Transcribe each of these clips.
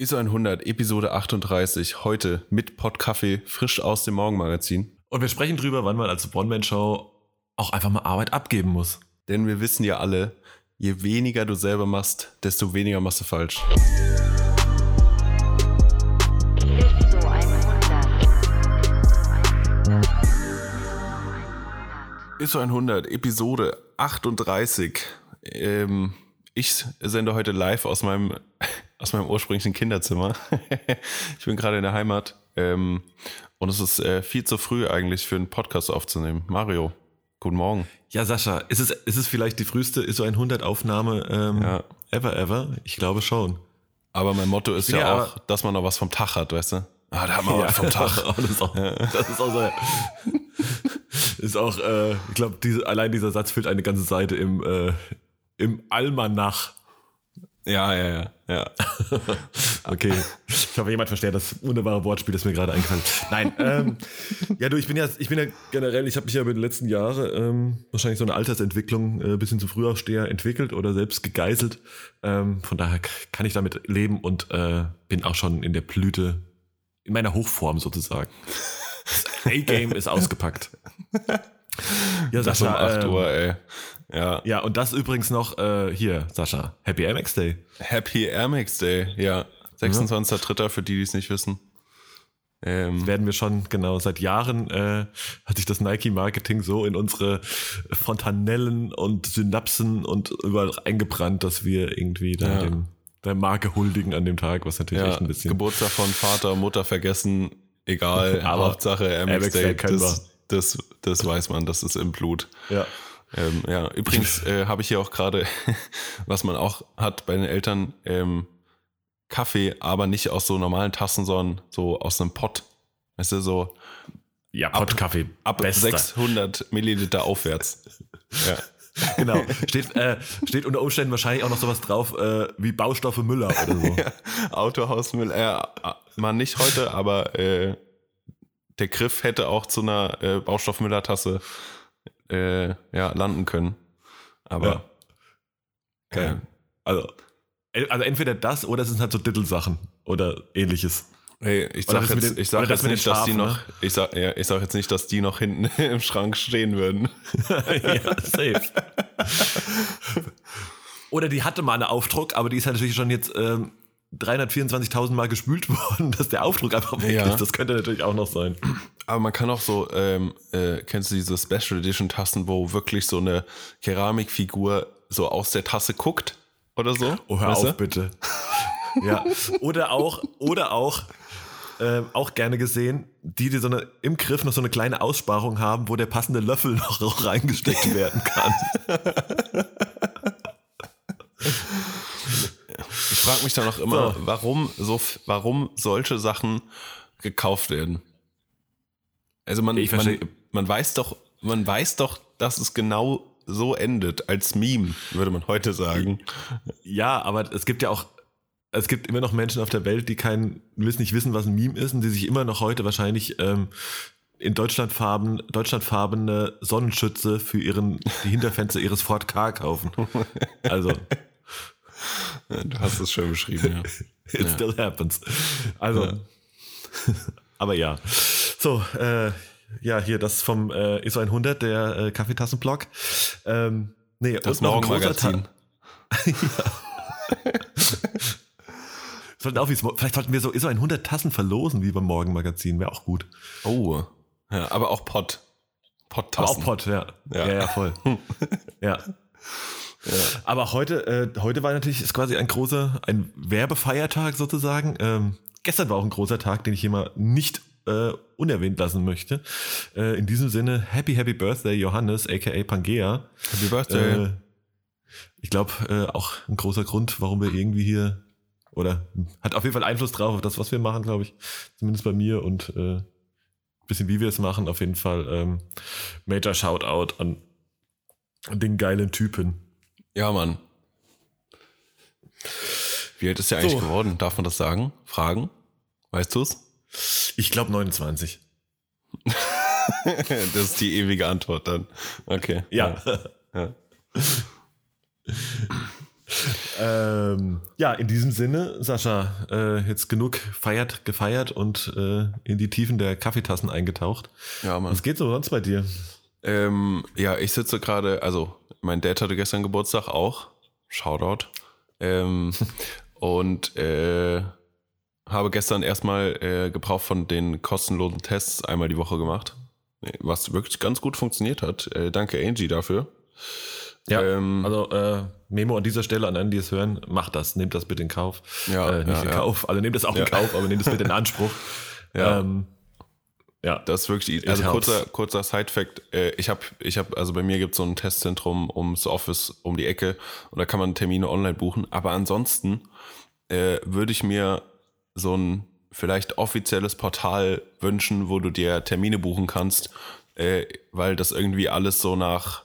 ISO 100, Episode 38, heute mit Podkaffee, frisch aus dem Morgenmagazin. Und wir sprechen drüber, wann man als One-Man-Show auch einfach mal Arbeit abgeben muss. Denn wir wissen ja alle, je weniger du selber machst, desto weniger machst du falsch. ISO 100. ISO 100, Episode 38. Ähm, ich sende heute live aus meinem, aus meinem ursprünglichen Kinderzimmer. ich bin gerade in der Heimat. Ähm, und es ist äh, viel zu früh eigentlich für einen Podcast aufzunehmen. Mario, guten Morgen. Ja, Sascha, ist es, ist es vielleicht die früheste ISO 100 Aufnahme ähm, Ja. ever, ever? Ich glaube schon. Aber mein Motto ist ja, ja auch, dass man noch was vom Tag hat, weißt du? Ah, da hat man was vom Tag. das ist auch, das ist auch so. Ist auch, äh, ich glaube, diese, allein dieser Satz füllt eine ganze Seite im, äh, im Almanach. Ja, ja, ja, ja. Okay. Ich hoffe, jemand versteht das wunderbare Wortspiel, das mir gerade eingefallen ist. Nein, ähm, ja, du, ich bin ja, ich bin ja generell, ich habe mich ja über die letzten Jahre ähm, wahrscheinlich so eine Altersentwicklung äh, bis hin zu Frühaufsteher entwickelt oder selbst gegeißelt. Ähm, von daher kann ich damit leben und äh, bin auch schon in der Blüte, in meiner Hochform sozusagen. Das A-Game ist ausgepackt. Ja, Das um Sascha, 8 ähm, Uhr, ey. Ja. Ja, und das übrigens noch äh, hier, Sascha. Happy MX Day. Happy Max Day, ja. 26.03. für die, die es nicht wissen. Ähm, werden wir schon, genau, seit Jahren äh, hat sich das Nike-Marketing so in unsere Fontanellen und Synapsen und überall eingebrannt, dass wir irgendwie da Ja. dem, der Marke huldigen an dem Tag, was natürlich ja, echt ein bisschen. Geburtstag von Vater, Mutter vergessen, egal, Aber Hauptsache Max Day das, das, das weiß man, das ist im Blut. ja. Ähm, ja, übrigens äh, habe ich hier auch gerade, was man auch hat bei den Eltern, ähm, Kaffee, aber nicht aus so normalen Tassen, sondern so aus einem Pott. Weißt du, so Ja, Pottkaffee. ab Bester. 600 Milliliter aufwärts. Ja. Genau. Steht, äh, steht unter Umständen wahrscheinlich auch noch sowas drauf äh, wie Baustoffe Müller oder so. Autohausmüll, äh, mal nicht heute, aber äh, der Griff hätte auch zu einer äh, Baustoffmüllertasse äh, ja, landen können. Aber Ja. Geil. Also, also entweder das oder es sind halt so Dittelsachen oder ähnliches. hey, ich sag jetzt, den- ich sag das nicht, dass die noch, ne? ich sag, ja, ich sag jetzt nicht, dass die noch hinten im Schrank stehen würden. ja, safe. Oder die hatte mal einen Aufdruck, aber die ist halt natürlich schon jetzt ähm, 324.000 Mal gespült worden, dass der Aufdruck einfach weg Ja. ist. Das könnte natürlich auch noch sein. Aber man kann auch so, ähm, äh, kennst du diese Special Edition Tassen, wo wirklich so eine Keramikfigur so aus der Tasse guckt oder so? Oh, hör Weißt du? auf, bitte. ja. Oder auch, oder auch, ähm, auch gerne gesehen, die, die so eine, im Griff noch so eine kleine Aussparung haben, wo der passende Löffel noch reingesteckt werden kann. Ich frage mich dann auch immer, So. warum so, warum solche Sachen gekauft werden. Also man, Ich man, man weiß doch, man weiß doch, dass es genau so endet als Meme, würde man heute sagen. Ja, aber es gibt ja auch, es gibt immer noch Menschen auf der Welt, die kein, wissen nicht wissen, was ein Meme ist und die sich immer noch heute wahrscheinlich ähm, in Deutschlandfarben, deutschlandfarbene Sonnenschütze für ihren, die Hinterfenster ihres Ford K kaufen. Also, Du hast es schön beschrieben, ja. it still happens. Also, aber ja. So, äh, ja, hier das vom äh, ISO 100, der äh, Kaffeetassenblock. Ähm, nee, Das Morgenmagazin. Sollten auch, vielleicht sollten wir so ISO 100 Tassen verlosen, wie beim Morgenmagazin. Wäre auch gut. Oh, ja, aber auch Pott. Pott-Tassen. auch Pott, ja. Ja. Ja, ja, voll. ja. Aber heute, äh, heute war natürlich ist quasi ein großer, ein Werbefeiertag sozusagen. Ähm, gestern war auch ein großer Tag, den ich hier mal nicht äh, unerwähnt lassen möchte. Äh, in diesem Sinne, Happy Happy Birthday Johannes, aka Pangea. Happy Birthday. Äh, ich glaube, äh, auch ein großer Grund, warum wir irgendwie hier, oder hat auf jeden Fall Einfluss drauf, auf das, was wir machen, glaube ich. Zumindest bei mir und äh, bisschen wie wir es machen. Auf jeden Fall ähm, Major Shoutout an den geilen Typen. Ja, Mann. Wie alt ist der eigentlich So. geworden? Darf man das sagen? Fragen? Weißt du's? Ich glaube 29. das ist die ewige Antwort dann. Okay. Ja. Ja. ähm, ja, in diesem Sinne, Sascha, äh, jetzt genug feiert, gefeiert und äh, in die Tiefen der Kaffeetassen eingetaucht. Ja, Mann. Was geht so sonst bei dir? Ähm, ja, ich sitze gerade, also mein Dad hatte gestern Geburtstag auch. Shoutout. Ähm, und äh, habe gestern erstmal äh, Gebrauch von den kostenlosen Tests einmal die Woche gemacht. Was wirklich ganz gut funktioniert hat. Äh, danke Angie dafür. Ja, Ähm, also äh, Memo an dieser Stelle an alle, die es hören, macht das, nehmt das bitte in Kauf. Ja, äh, nicht ja, in ja. Kauf, also nehmt das auch Ja. in Kauf, aber nehmt es bitte in Anspruch. Ja. ähm, ja. Das ist wirklich, It also kurzer, kurzer Side-Fact. Äh, ich habe, ich hab, also bei mir gibt es so ein Testzentrum ums Office um die Ecke und da kann man Termine online buchen. Aber ansonsten äh, würde ich mir so ein vielleicht offizielles Portal wünschen, wo du dir Termine buchen kannst, äh, weil das irgendwie alles so nach,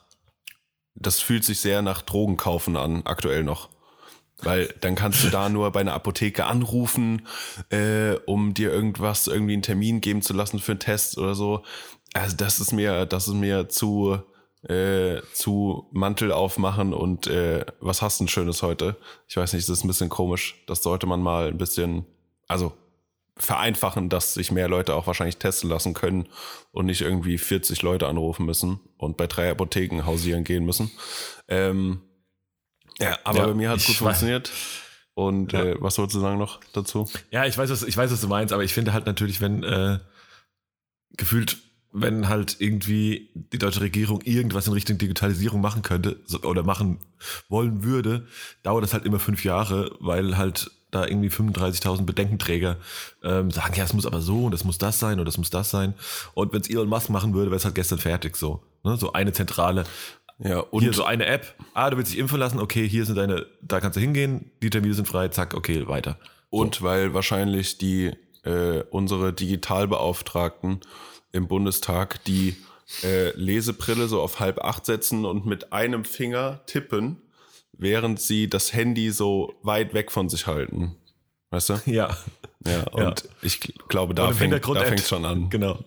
das fühlt sich sehr nach Drogenkaufen an, aktuell noch. Weil dann kannst du da nur bei einer Apotheke anrufen, äh, um dir irgendwas, irgendwie einen Termin geben zu lassen für einen Test oder so. Also das ist mir, das ist mir zu, äh, zu Mantel aufmachen und äh, was hast du ein Schönes heute? Ich weiß nicht, das ist ein bisschen komisch. Das sollte man mal ein bisschen, also vereinfachen, dass sich mehr Leute auch wahrscheinlich testen lassen können und nicht irgendwie 40 Leute anrufen müssen und bei drei Apotheken hausieren gehen müssen. Ähm, ja, aber Ja, bei mir hat es gut funktioniert. Und Ja. äh, was wolltest du sagen noch dazu? Ja, ich weiß, was, ich weiß, was du meinst, aber ich finde halt natürlich, wenn äh, gefühlt, wenn halt irgendwie die deutsche Regierung irgendwas in Richtung Digitalisierung machen könnte so, oder machen wollen würde, dauert das halt immer fünf Jahre, weil halt da irgendwie 35.000 Bedenkenträger ähm, sagen, ja, es muss aber so und das muss das sein und das muss das sein. Und wenn es Elon Musk machen würde, wäre es halt gestern fertig so. Ne? So eine zentrale, Ja, und hier so eine App. Ah, du willst dich impfen lassen, okay, hier sind deine, da kannst du hingehen, die Termine sind frei, zack, okay, weiter. Und weil wahrscheinlich die äh, unsere Digitalbeauftragten im Bundestag die äh, Lesebrille so auf halb acht setzen und mit einem Finger tippen, während sie das Handy so weit weg von sich halten. Weißt du? Ja. Ja, und ich gl- glaube, da fängt fängt schon an. Genau.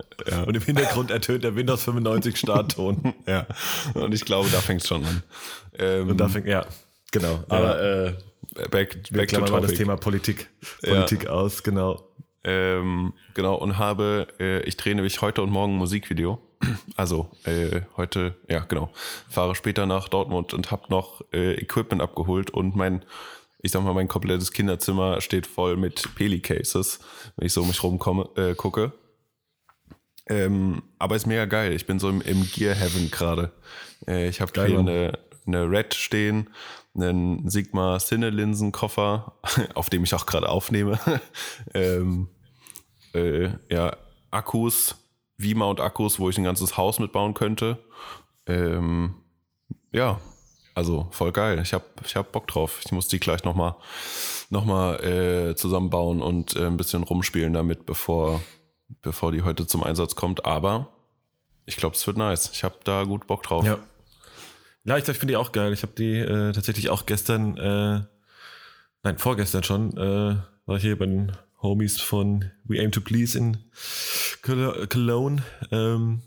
Und im Hintergrund ertönt der Windows 95 Startton. Ja, und ich glaube, da fängt schon an. Ähm, Und da fängt, ja, genau. Aber äh, back, wir back to mal das. Thema Politik, Politik aus, genau. Ähm, genau, und habe, äh, ich drehe nämlich heute und morgen ein Musikvideo. Also äh, heute, ja genau, fahre später nach Dortmund und habe noch äh, Equipment abgeholt und mein, ich sag mal, mein komplettes Kinderzimmer steht voll mit Peli-Cases, wenn ich so um mich rumkomme, äh, gucke. Ähm, aber ist mega geil. Ich bin so im, im Gear Heaven gerade. Äh, ich habe hier eine, eine Red stehen, einen Sigma Cine Linsenkoffer, auf dem ich auch gerade aufnehme. ähm, äh, ja, Akkus, V-Mount-Akkus, wo ich ein ganzes Haus mitbauen könnte. Ähm, ja, also voll geil. Ich habe ich hab Bock drauf. Ich muss die gleich nochmal noch mal, äh, zusammenbauen und äh, ein bisschen rumspielen damit, bevor, bevor die heute zum Einsatz kommt. Aber ich glaube, es wird nice. Ich habe da gut Bock drauf. Ja. Ja, ich, ich finde die auch geil. Ich habe die äh, tatsächlich auch gestern, äh, nein, vorgestern schon, äh, war ich hier bei den Homies von We Aim to Please in Col- Cologne. Ähm,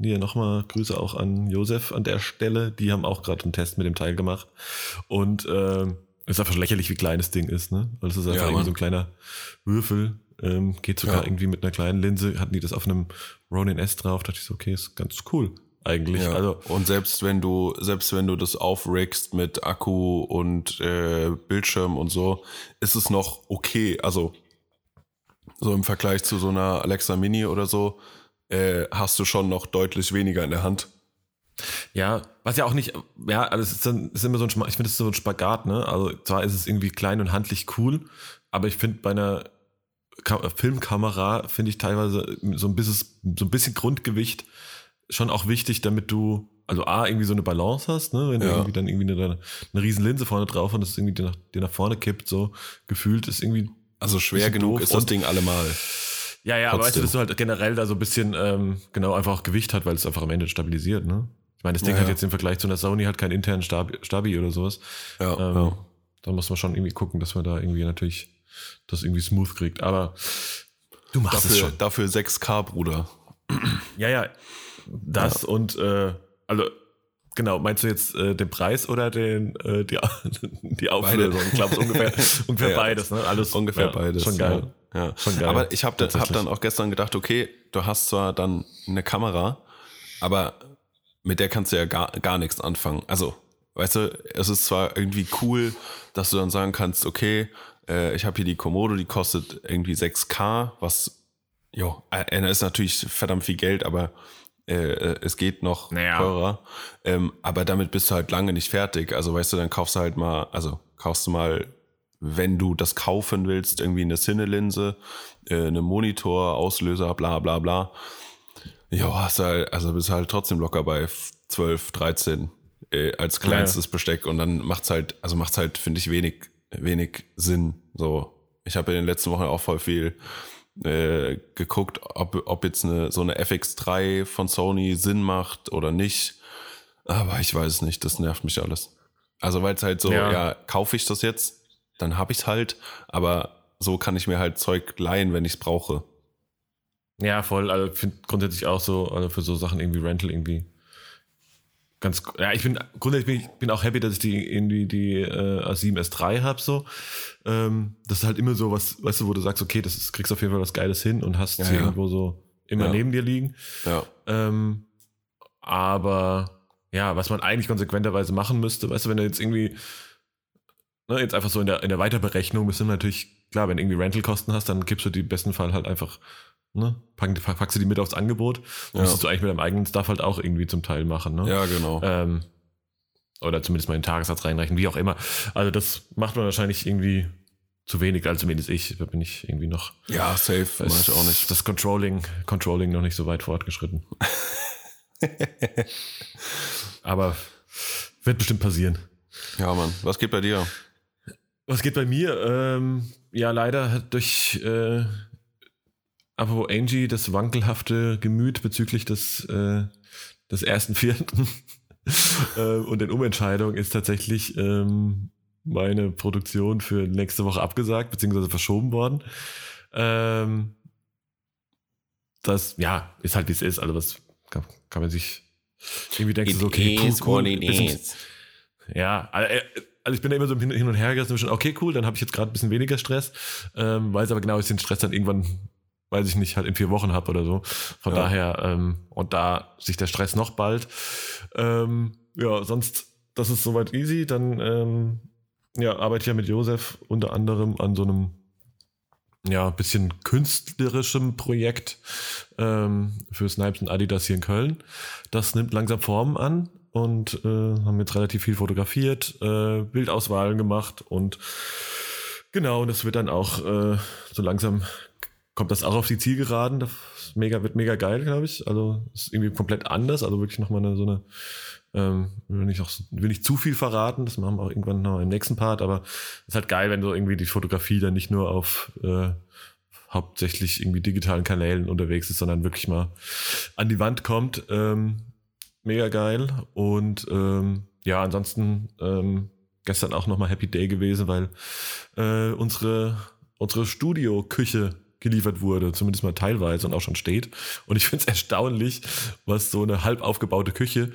hier nochmal Grüße auch an Josef an der Stelle. Die haben auch gerade einen Test mit dem Teil gemacht. Und ähm, ist einfach lächerlich, wie klein das Ding ist, ne? Weil es ist einfach Ja, irgendwie so ein kleiner Würfel. Ähm, geht sogar Ja. irgendwie mit einer kleinen Linse. Hatten die das auf einem Ronin S drauf. dachte ich so, okay, ist ganz cool eigentlich. Ja, Also und selbst wenn du, selbst wenn du das aufriggst mit Akku und äh, Bildschirm und so, ist es noch okay. Also so im Vergleich zu so einer Alexa Mini oder so, äh, hast du schon noch deutlich weniger in der Hand. Ja, was ja auch nicht, ja, also es ist, dann, ist immer so ein, ich finde es so ein Spagat, ne? Also zwar ist es irgendwie klein und handlich cool, aber ich finde bei einer Ka Filmkamera finde ich teilweise so ein bisschen, so ein bisschen Grundgewicht schon auch wichtig, damit du, also A, irgendwie so eine Balance hast, ne? Wenn du Ja. irgendwie dann irgendwie eine, eine riesen Linse vorne drauf und das irgendwie dir nach, dir nach vorne kippt, so gefühlt ist irgendwie Also schwer genug ist das Ding allemal. Ja, ja, aber weißt du, Trotzdem. dass du halt generell da so ein bisschen, ähm, genau, einfach auch Gewicht hat, weil es einfach am Ende stabilisiert, ne? Ich meine, das Ding Ja, hat ja. jetzt im Vergleich zu einer Sony halt keinen internen Stabi, Stabi oder sowas. Ja, Ähm, ja. Da muss man schon irgendwie gucken, dass man da irgendwie natürlich das irgendwie smooth kriegt. Aber du machst es Dafür, schon. dafür 6K, Bruder. Ja, ja. Das und äh, also Genau, meinst du jetzt äh, den Preis oder den, äh, die, die Auflösung? Ich glaube, es ist ungefähr, ungefähr Ja, beides, ne? Alles Ungefähr ja, beides. Schon geil. Ja. Ja. Schon geil. Aber ich habe hab Tatsächlich. dann auch gestern gedacht, okay, du hast zwar dann eine Kamera, aber mit der kannst du ja gar, gar nichts anfangen. Also, weißt du, es ist zwar irgendwie cool, dass du dann sagen kannst, okay, äh, ich habe hier die Komodo, die kostet irgendwie 6K, was, jo, äh, ist natürlich verdammt viel Geld, aber äh, es geht noch Naja. teurer. Ähm, aber damit bist du halt lange nicht fertig. Also weißt du, dann kaufst du halt mal, also kaufst du mal, wenn du das kaufen willst, irgendwie eine Cine-Linse, äh, eine Monitor, Auslöser, bla bla bla. Ja, hast du halt, also bist du halt trotzdem locker bei 12, 13 äh, als kleinstes Besteck und dann macht's halt, also macht's halt, finde ich, wenig, wenig Sinn. So, ich habe in den letzten Wochen auch voll viel äh, geguckt, ob, ob jetzt eine, so eine FX3 von Sony Sinn macht oder nicht. Aber ich weiß es nicht, das nervt mich alles. Also weil es halt so, ja, Ja. kaufe ich das jetzt, dann habe ich es halt, aber so kann ich mir halt Zeug leihen, wenn ich es brauche. Ja, voll. Also finde grundsätzlich auch so, also für so Sachen irgendwie Rental irgendwie ganz. Ja, ich bin grundsätzlich bin ich bin auch happy, dass ich die irgendwie die äh, A7 S3 habe so. Ähm, das ist halt immer so was, weißt du, wo du sagst, okay, das ist, kriegst auf jeden Fall was Geiles hin und hast Ja, sie ja. irgendwo so immer Ja. neben dir liegen. Ja. Ähm, aber ja, was man eigentlich konsequenterweise machen müsste, weißt du, wenn du jetzt irgendwie, ne, jetzt einfach so in der, in der Weiterberechnung, bist du natürlich, klar, wenn du irgendwie Rentalkosten hast, dann gibst du die im besten Fall halt einfach, ne, pack, pack, packst du die mit aufs Angebot. Ja. Müsstest du eigentlich mit deinem eigenen Stuff halt auch irgendwie zum Teil machen, ne? Ja, genau. Ähm, oder zumindest mal in den Tagessatz reinrechnen, wie auch immer. Also das macht man wahrscheinlich irgendwie zu wenig, also zumindest ich, da bin ich irgendwie noch Ja, safe, ich auch nicht. das Controlling, Controlling noch nicht so weit fortgeschritten. Aber wird bestimmt passieren. Ja, Mann. Was geht bei dir? Was geht bei mir? Ähm, ja, leider hat durch äh, apropos Angie das wankelhafte Gemüt bezüglich des, äh, des ersten Vierten äh, und den Umentscheidungen ist tatsächlich ähm, meine Produktion für nächste Woche abgesagt bzw. verschoben worden. Ähm, das, ja, ist halt wie es ist. Also was kann, kann man sich irgendwie denken, so, okay, cool, cool, bisschen- ja, also, äh, also ich bin da immer so hin und her gerissen, schon, okay, cool, dann habe ich jetzt gerade ein bisschen weniger Stress, ähm, weiß aber genau, ich den Stress dann irgendwann, weiß ich nicht, halt in vier Wochen habe oder so. Von Ja. daher, ähm, und da sich der Stress noch bald. Ähm, ja, sonst, das ist soweit easy. Dann ähm, ja, arbeite ich ja mit Josef unter anderem an so einem ja, bisschen künstlerischem Projekt ähm, für Snipes und Adidas hier in Köln. Das nimmt langsam Formen an und äh, haben jetzt relativ viel fotografiert, äh, Bildauswahlen gemacht und genau, und das wird dann auch äh, so langsam kommt das auch auf die Zielgeraden. Das mega, wird mega geil, glaube ich. Also ist irgendwie komplett anders. Also wirklich nochmal eine, so eine, ähm, will nicht, auch, will nicht zu viel verraten, das machen wir auch irgendwann noch im nächsten Part, aber es ist halt geil, wenn so irgendwie die Fotografie dann nicht nur auf äh, hauptsächlich irgendwie digitalen Kanälen unterwegs ist, sondern wirklich mal an die Wand kommt. Ähm, mega geil. Und ähm, ja, ansonsten ähm, gestern auch nochmal Happy Day gewesen, weil äh, unsere, unsere Studio-Küche geliefert wurde, zumindest mal teilweise und auch schon steht. Und ich finde es erstaunlich, was so eine halb aufgebaute Küche,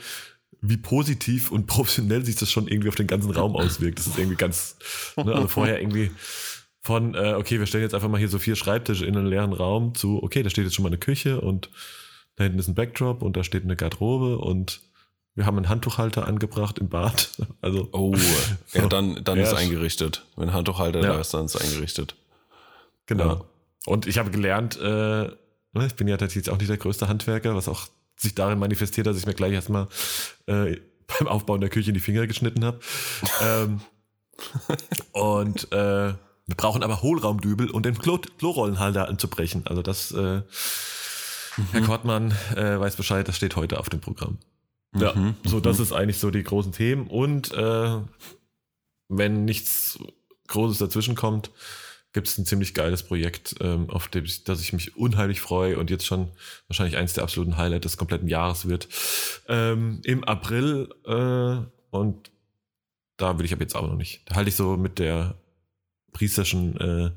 wie positiv und professionell sich das schon irgendwie auf den ganzen Raum auswirkt. Das ist irgendwie ganz, ne, also vorher irgendwie von, äh, okay, wir stellen jetzt einfach mal hier so vier Schreibtische in einen leeren Raum zu, okay, da steht jetzt schon mal eine Küche und da hinten ist ein Backdrop und da steht eine Garderobe und wir haben einen Handtuchhalter angebracht im Bad. Also, Oh, ja, dann, dann Ja, ist eingerichtet. Wenn Handtuchhalter Ja. da ist, dann ist eingerichtet. Genau. Ja. Und ich habe gelernt, äh, ne, ich bin ja tatsächlich auch nicht der größte Handwerker, was auch sich darin manifestiert, dass ich mir gleich erstmal äh, beim Aufbauen der Küche in die Finger geschnitten habe. ähm, und äh, wir brauchen aber Hohlraumdübel und den Klo Klorollenhalter anzubrechen. Also das, äh, Herr Kortmann äh, weiß Bescheid, das steht heute auf dem Programm. Ja, Mhm, so mhm. das ist eigentlich so die großen Themen. Und äh, wenn nichts Großes dazwischen kommt, gibt es ein ziemlich geiles Projekt, ähm, auf dem ich, das ich mich unheimlich freue und jetzt schon wahrscheinlich eins der absoluten Highlights des kompletten Jahres wird. Ähm, Im April äh, und da will ich aber jetzt auch noch nicht. Da halte ich so mit der priesterschen äh,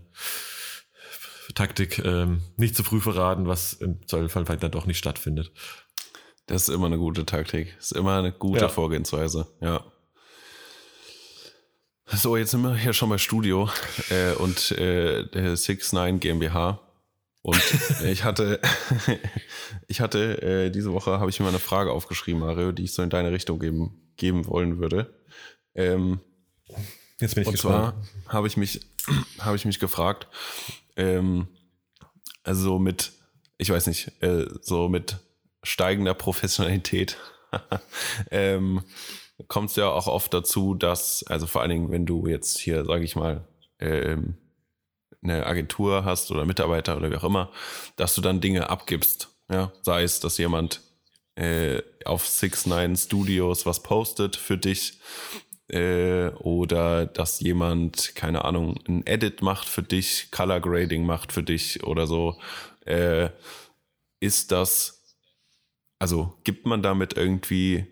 Taktik ähm, nicht zu früh verraten, was im Zweifelsfall vielleicht dann doch nicht stattfindet. Das ist immer eine gute Taktik. Das ist immer eine gute Ja. Vorgehensweise, ja. So, jetzt sind wir hier schon bei Studio äh, und äh, der 69 GmbH. Und ich hatte, ich hatte äh, diese Woche habe ich mir eine Frage aufgeschrieben, Mario, die ich so in deine Richtung geben, geben wollen würde. Ähm, Jetzt bin ich und gespannt. zwar habe ich mich, habe ich mich gefragt, ähm, also so mit, ich weiß nicht, äh, so mit steigender Professionalität ähm, kommt es ja auch oft dazu, dass, also vor allen Dingen, wenn du jetzt hier, sage ich mal, ähm, eine Agentur hast oder Mitarbeiter oder wie auch immer, dass du dann Dinge abgibst. Ja, sei es, dass jemand äh, auf 6ix9ine Studios was postet für dich äh, oder dass jemand, keine Ahnung, ein Edit macht für dich, Color Grading macht für dich oder so. Äh, ist das, also gibt man damit irgendwie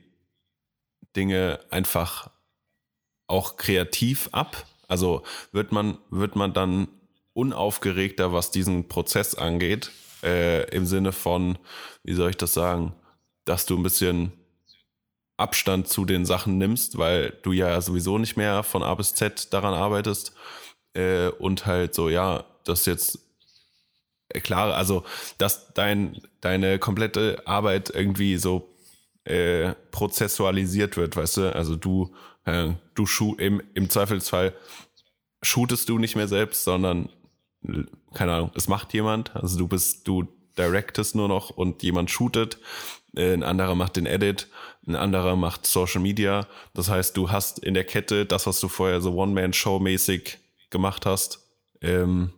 Dinge einfach auch kreativ ab? Also wird man, wird man dann unaufgeregter, was diesen Prozess angeht, äh, im Sinne von, wie soll ich das sagen, dass du ein bisschen Abstand zu den Sachen nimmst, weil du ja sowieso nicht mehr von A bis Z daran arbeitest äh, und halt so, ja, das jetzt äh, klar, also dass dein, deine komplette Arbeit irgendwie so äh, prozessualisiert wird, weißt du, also du, äh, du shoot, im, im Zweifelsfall shootest du nicht mehr selbst, sondern keine Ahnung, es macht jemand, also du bist, du directest nur noch und jemand shootet, äh, ein anderer macht den Edit, ein anderer macht Social Media. Das heißt, du hast in der Kette das, was du vorher so One-Man-Show-mäßig gemacht hast, ähm,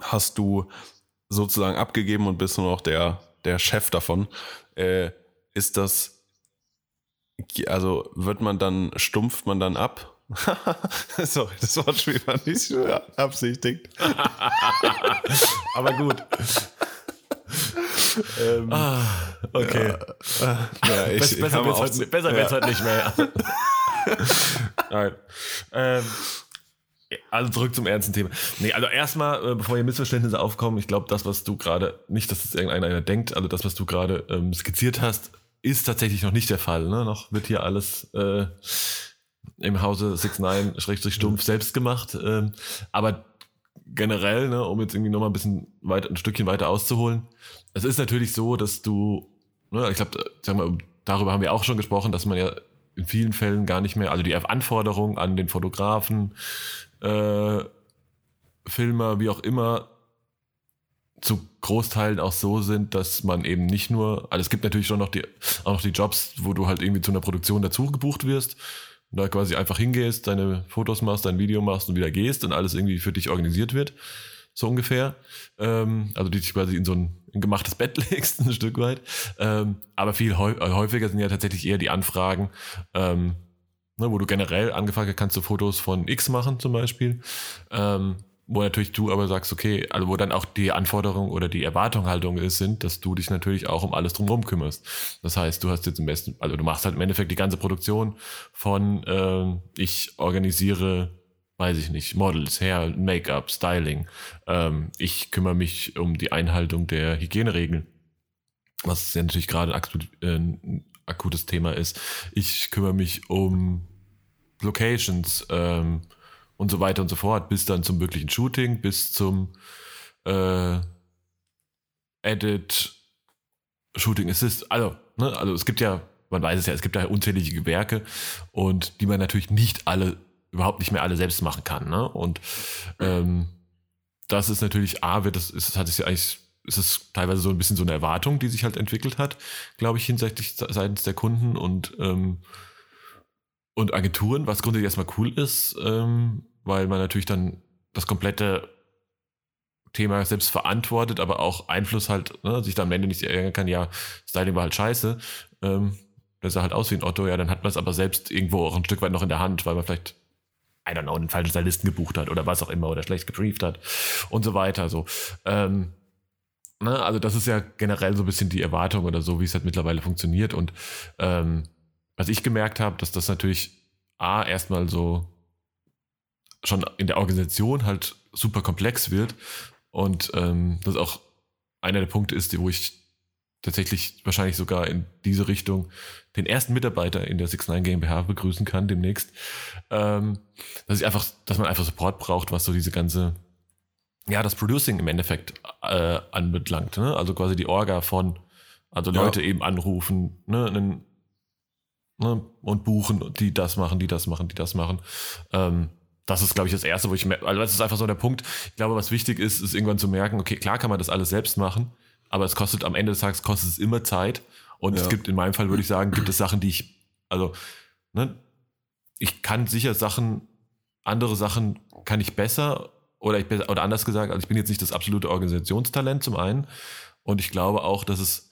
hast du sozusagen abgegeben und bist nur noch der, der Chef davon. Äh, ist das, also wird man dann, stumpft man dann ab? Sorry, das Wortspiel war nicht absichtigt. Aber gut. Ähm, Ah, okay. ja, Bess- ich besser wird's mal heute, wird's heute nicht mehr. Nein. Ähm, also zurück zum ernsten Thema. Nee, also erstmal, äh, bevor hier Missverständnisse aufkommen, ich glaube, das, was du gerade, nicht, dass es irgendeiner denkt, also das, was du gerade ähm, skizziert hast, ist tatsächlich noch nicht der Fall. Ne? Noch wird hier alles äh, im Hause 69-Stumpf selbst gemacht. Ähm, aber generell, ne, um jetzt irgendwie nochmal ein bisschen weiter, ein Stückchen weiter auszuholen, es ist natürlich so, dass du, ne, ich glaube, sag mal, darüber haben wir auch schon gesprochen, dass man ja in vielen Fällen gar nicht mehr, also die Anforderungen an den Fotografen, äh, Filmer, wie auch immer, zu Großteilen auch so sind, dass man eben nicht nur, also es gibt natürlich schon noch die, auch noch die Jobs, wo du halt irgendwie zu einer Produktion dazu gebucht wirst und da quasi einfach hingehst, deine Fotos machst, dein Video machst und wieder gehst und alles irgendwie für dich organisiert wird, so ungefähr. Ähm, also die dich quasi in so ein, in gemachtes Bett legst, ein Stück weit. Ähm, aber viel äh, häufiger sind ja tatsächlich eher die Anfragen, ähm, ne, wo du generell angefragt kannst du Fotos von X machen zum Beispiel. Ähm, wo natürlich du aber sagst, okay, also wo dann auch die Anforderung oder die Erwartungshaltung ist, sind, dass du dich natürlich auch um alles drumherum kümmerst. Das heißt, du hast jetzt im besten, also du machst halt im Endeffekt die ganze Produktion von, ähm, ich organisiere, weiß ich nicht, Models, Hair, Make-up, Styling. Ähm, ich kümmere mich um die Einhaltung der Hygieneregeln, was ja natürlich gerade ein äh, ein akutes Thema ist. Ich kümmere mich um Locations, ähm, und so weiter und so fort, bis dann zum wirklichen Shooting, bis zum äh, Edit, Shooting Assist. Also, ne, also es gibt ja, man weiß es ja, es gibt ja unzählige Gewerke und die man natürlich nicht alle, überhaupt nicht mehr alle selbst machen kann. Ne? Und ähm, das ist natürlich, A, wird das, ist, hat es ja eigentlich, ist es teilweise so ein bisschen so eine Erwartung, die sich halt entwickelt hat, glaube ich, hinsichtlich seitens der Kunden und ähm, und Agenturen, was grundsätzlich erstmal cool ist, ähm, weil man natürlich dann das komplette Thema selbst verantwortet, aber auch Einfluss halt, ne, sich dann am Ende nicht ärgern kann, ja, Styling war halt scheiße, ähm, der sah halt aus wie ein Otto, ja, dann hat man es aber selbst irgendwo auch ein Stück weit noch in der Hand, weil man vielleicht, I don't know, einen falschen Stylisten gebucht hat oder was auch immer oder schlecht gebrieft hat und so weiter, so. Ähm, ne, also das ist ja generell so ein bisschen die Erwartung oder so, wie es halt mittlerweile funktioniert und ähm, was ich gemerkt habe, dass das natürlich A, erstmal so schon in der Organisation halt super komplex wird und ähm, das auch einer der Punkte ist, wo ich tatsächlich wahrscheinlich sogar in diese Richtung den ersten Mitarbeiter in der 69 GmbH begrüßen kann demnächst. Ähm, dass ich einfach, dass man einfach Support braucht, was so diese ganze, ja, das Producing im Endeffekt äh, anbelangt. Ne? Also quasi die Orga von, also Ja. Leute eben anrufen, ne, einen, ne, und buchen, die das machen, die das machen, die das machen. Ähm, das ist, glaube ich, das Erste, wo ich merke, also das ist einfach so der Punkt. Ich glaube, was wichtig ist, ist irgendwann zu merken, okay, klar kann man das alles selbst machen, aber es kostet am Ende des Tages kostet es immer Zeit. Und Ja. es gibt in meinem Fall, würde ich sagen, gibt es Sachen, die ich, also, ne, ich kann sicher Sachen, andere Sachen kann ich besser oder ich oder anders gesagt, also ich bin jetzt nicht das absolute Organisationstalent zum einen und ich glaube auch, dass es,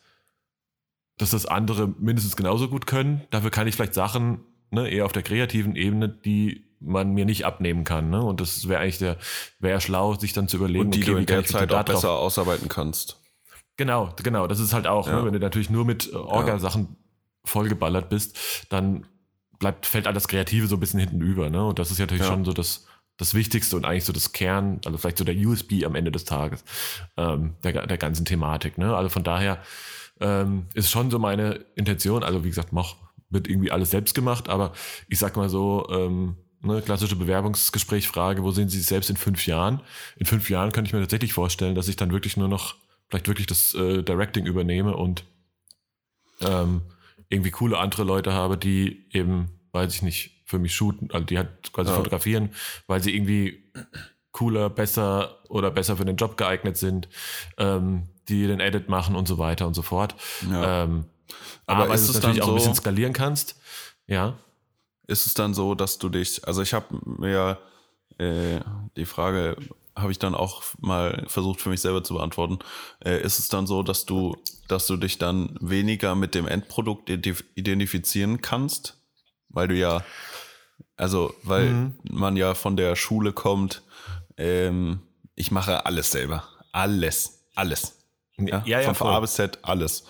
dass das andere mindestens genauso gut können. Dafür kann ich vielleicht Sachen, ne, eher auf der kreativen Ebene, die man mir nicht abnehmen kann, ne? Und das wäre eigentlich der, wäre schlau, sich dann zu überlegen, Und die okay, du in der Zeit auch besser ausarbeiten kannst. Genau, genau. Das ist halt auch, Ja. ne, wenn du natürlich nur mit äh, Orga-Sachen vollgeballert bist, dann bleibt, fällt alles Kreative so ein bisschen hinten über. Ne? Und das ist ja natürlich Ja. schon so das, das Wichtigste und eigentlich so das Kern, also vielleicht so der USB am Ende des Tages ähm, der, der ganzen Thematik. Ne? Also von daher ähm, ist schon so meine Intention, also wie gesagt, mach, wird irgendwie alles selbst gemacht, aber ich sag mal so, ähm, ne, klassische Bewerbungsgesprächfrage, wo sehen Sie sich selbst in fünf Jahren? In fünf Jahren könnte ich mir tatsächlich vorstellen, dass ich dann wirklich nur noch vielleicht wirklich das äh, Directing übernehme und ähm, irgendwie coole andere Leute habe, die eben, weiß ich nicht, für mich shooten, also die halt quasi Ja. fotografieren, weil sie irgendwie cooler, besser oder besser für den Job geeignet sind, ähm, die den Edit machen und so weiter und so fort. Ja. Ähm, Aber aber ist es natürlich dann auch ein so- bisschen skalieren kannst. Ja. Ist es dann so, dass du dich, also ich habe mir äh, die Frage habe ich dann auch mal versucht für mich selber zu beantworten. Äh, ist es dann so, dass du, dass du dich dann weniger mit dem Endprodukt identif- identifizieren kannst, weil du ja, also weil Mhm. man ja von der Schule kommt, ähm, ich mache alles selber, alles, alles. Ja, Ja, ja, von voll. A bis Z alles.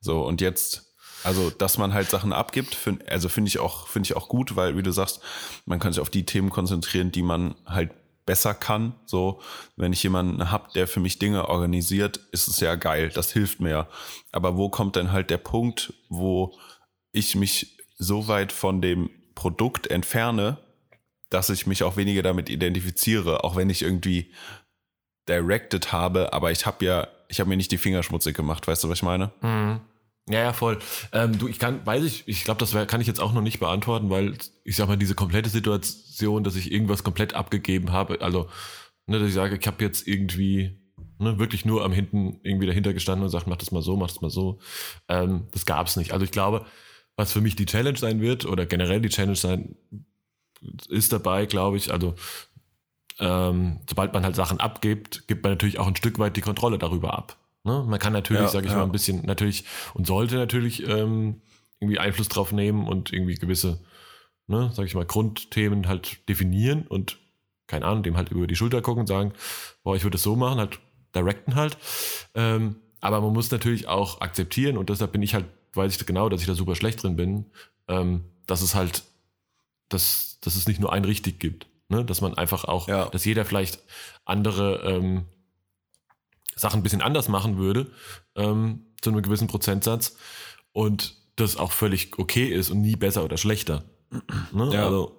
So, und jetzt, also, dass man halt Sachen abgibt, find, also finde ich auch, finde ich auch gut, weil, wie du sagst, man kann sich auf die Themen konzentrieren, die man halt besser kann. So, wenn ich jemanden hab, der für mich Dinge organisiert, ist es ja geil, das hilft mir. Aber wo kommt denn halt der Punkt, wo ich mich so weit von dem Produkt entferne, dass ich mich auch weniger damit identifiziere, auch wenn ich irgendwie directed habe, aber ich habe ja, ich habe mir nicht die Finger schmutzig gemacht, weißt du, was ich meine? Mhm. Ja, ja, voll. Ähm, du, ich kann, weiß ich, ich glaube, das kann ich jetzt auch noch nicht beantworten, weil ich sag mal, diese komplette Situation, dass ich irgendwas komplett abgegeben habe, also, ne, dass ich sage, ich habe jetzt irgendwie ne, wirklich nur am hinten irgendwie dahinter gestanden und sagt, mach das mal so, mach das mal so. Ähm, das gab's nicht. Also ich glaube, was für mich die Challenge sein wird oder generell die Challenge sein ist dabei, glaube ich, also ähm, sobald man halt Sachen abgibt, gibt man natürlich auch ein Stück weit die Kontrolle darüber ab. Ne? Man kann natürlich, Ja, sage ich ja. mal, ein bisschen natürlich und sollte natürlich ähm, irgendwie Einfluss drauf nehmen und irgendwie gewisse, ne, sage ich mal, Grundthemen halt definieren und keine Ahnung, dem halt über die Schulter gucken und sagen, boah, ich würde es so machen, halt directen halt. Ähm, aber man muss natürlich auch akzeptieren und deshalb bin ich halt, weiß ich genau, dass ich da super schlecht drin bin, ähm, dass es halt, dass, dass es nicht nur ein richtig gibt. Ne? Dass man einfach auch, Ja. dass jeder vielleicht andere ähm, Sachen ein bisschen anders machen würde, ähm, zu einem gewissen Prozentsatz und das auch völlig okay ist und nie besser oder schlechter. Ne? Ja. Also,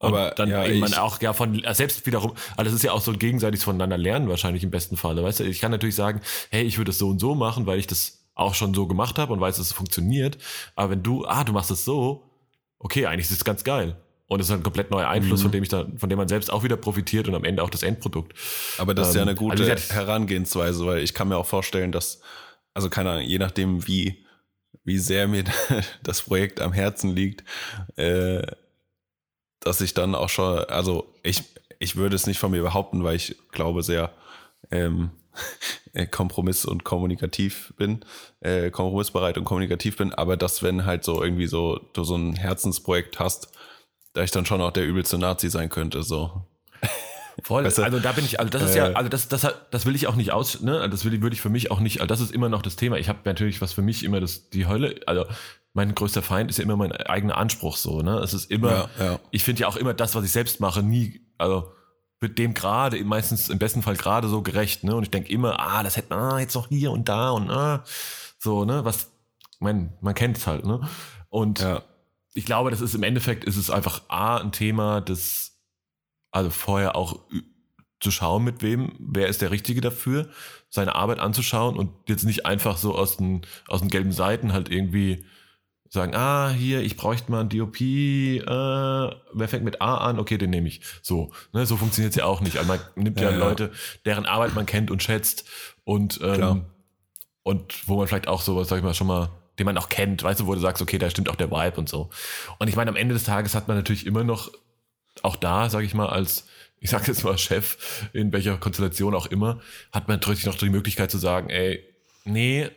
Aber, dann ja, eben auch ja von äh, selbst wiederum, also das ist ja auch so ein gegenseitiges voneinander lernen wahrscheinlich im besten Falle, weißt du? Ich kann natürlich sagen, hey, ich würde es so und so machen, weil ich das auch schon so gemacht habe und weiß, dass es funktioniert. Aber wenn du, ah, du machst es so, okay, eigentlich ist es ganz geil. Und es ist ein komplett neuer Einfluss, Mhm. von dem ich dann, von dem man selbst auch wieder profitiert und am Ende auch das Endprodukt. Aber das ist ja Ähm, eine gute also Herangehensweise, weil ich kann mir auch vorstellen, dass, also keine Ahnung, je nachdem, wie, wie sehr mir das Projekt am Herzen liegt, äh, dass ich dann auch schon, also ich, ich würde es nicht von mir behaupten, weil ich glaube sehr ähm, äh, kompromiss- und kommunikativ bin, äh, kompromissbereit und kommunikativ bin, aber dass wenn halt so irgendwie so, du so ein Herzensprojekt hast, da ich dann schon auch der übelste Nazi sein könnte, so. Voll. Weißt du, also da bin ich, also das ist äh, ja, also das, das, das will ich auch nicht aus, ne? Also Das will, würde ich für mich auch nicht, also das ist immer noch das Thema. Ich habe natürlich, was für mich immer das, die Hölle, also mein größter Feind ist ja immer mein eigener Anspruch so, ne? Es ist immer, Ja, ja. ich finde ja auch immer das, was ich selbst mache, nie, also wird dem gerade, meistens im besten Fall gerade so gerecht, ne? Und ich denke immer, ah, das hätte man ah, jetzt noch hier und da und ah. So, ne, was, man, man kennt es halt, ne? Und Ja. Ich glaube, das ist im Endeffekt ist es einfach A, ein Thema, das also vorher auch zu schauen, mit wem, wer ist der Richtige dafür, seine Arbeit anzuschauen und jetzt nicht einfach so aus den, aus den gelben Seiten halt irgendwie sagen, ah, hier, ich bräuchte mal ein DOP, äh, wer fängt mit A an? Okay, den nehme ich. So, ne, so funktioniert es ja auch nicht. Also man nimmt ja, Ja. Leute, deren Arbeit man kennt und schätzt und, Klar. ähm, und wo man vielleicht auch sowas, sag ich mal, schon mal, den man auch kennt, weißt du, wo du sagst, okay, da stimmt auch der Vibe und so. Und ich meine, am Ende des Tages hat man natürlich immer noch, auch da, sag ich mal, als, ich sag jetzt mal Chef, in welcher Konstellation auch immer, hat man natürlich noch die Möglichkeit zu sagen, ey, nee,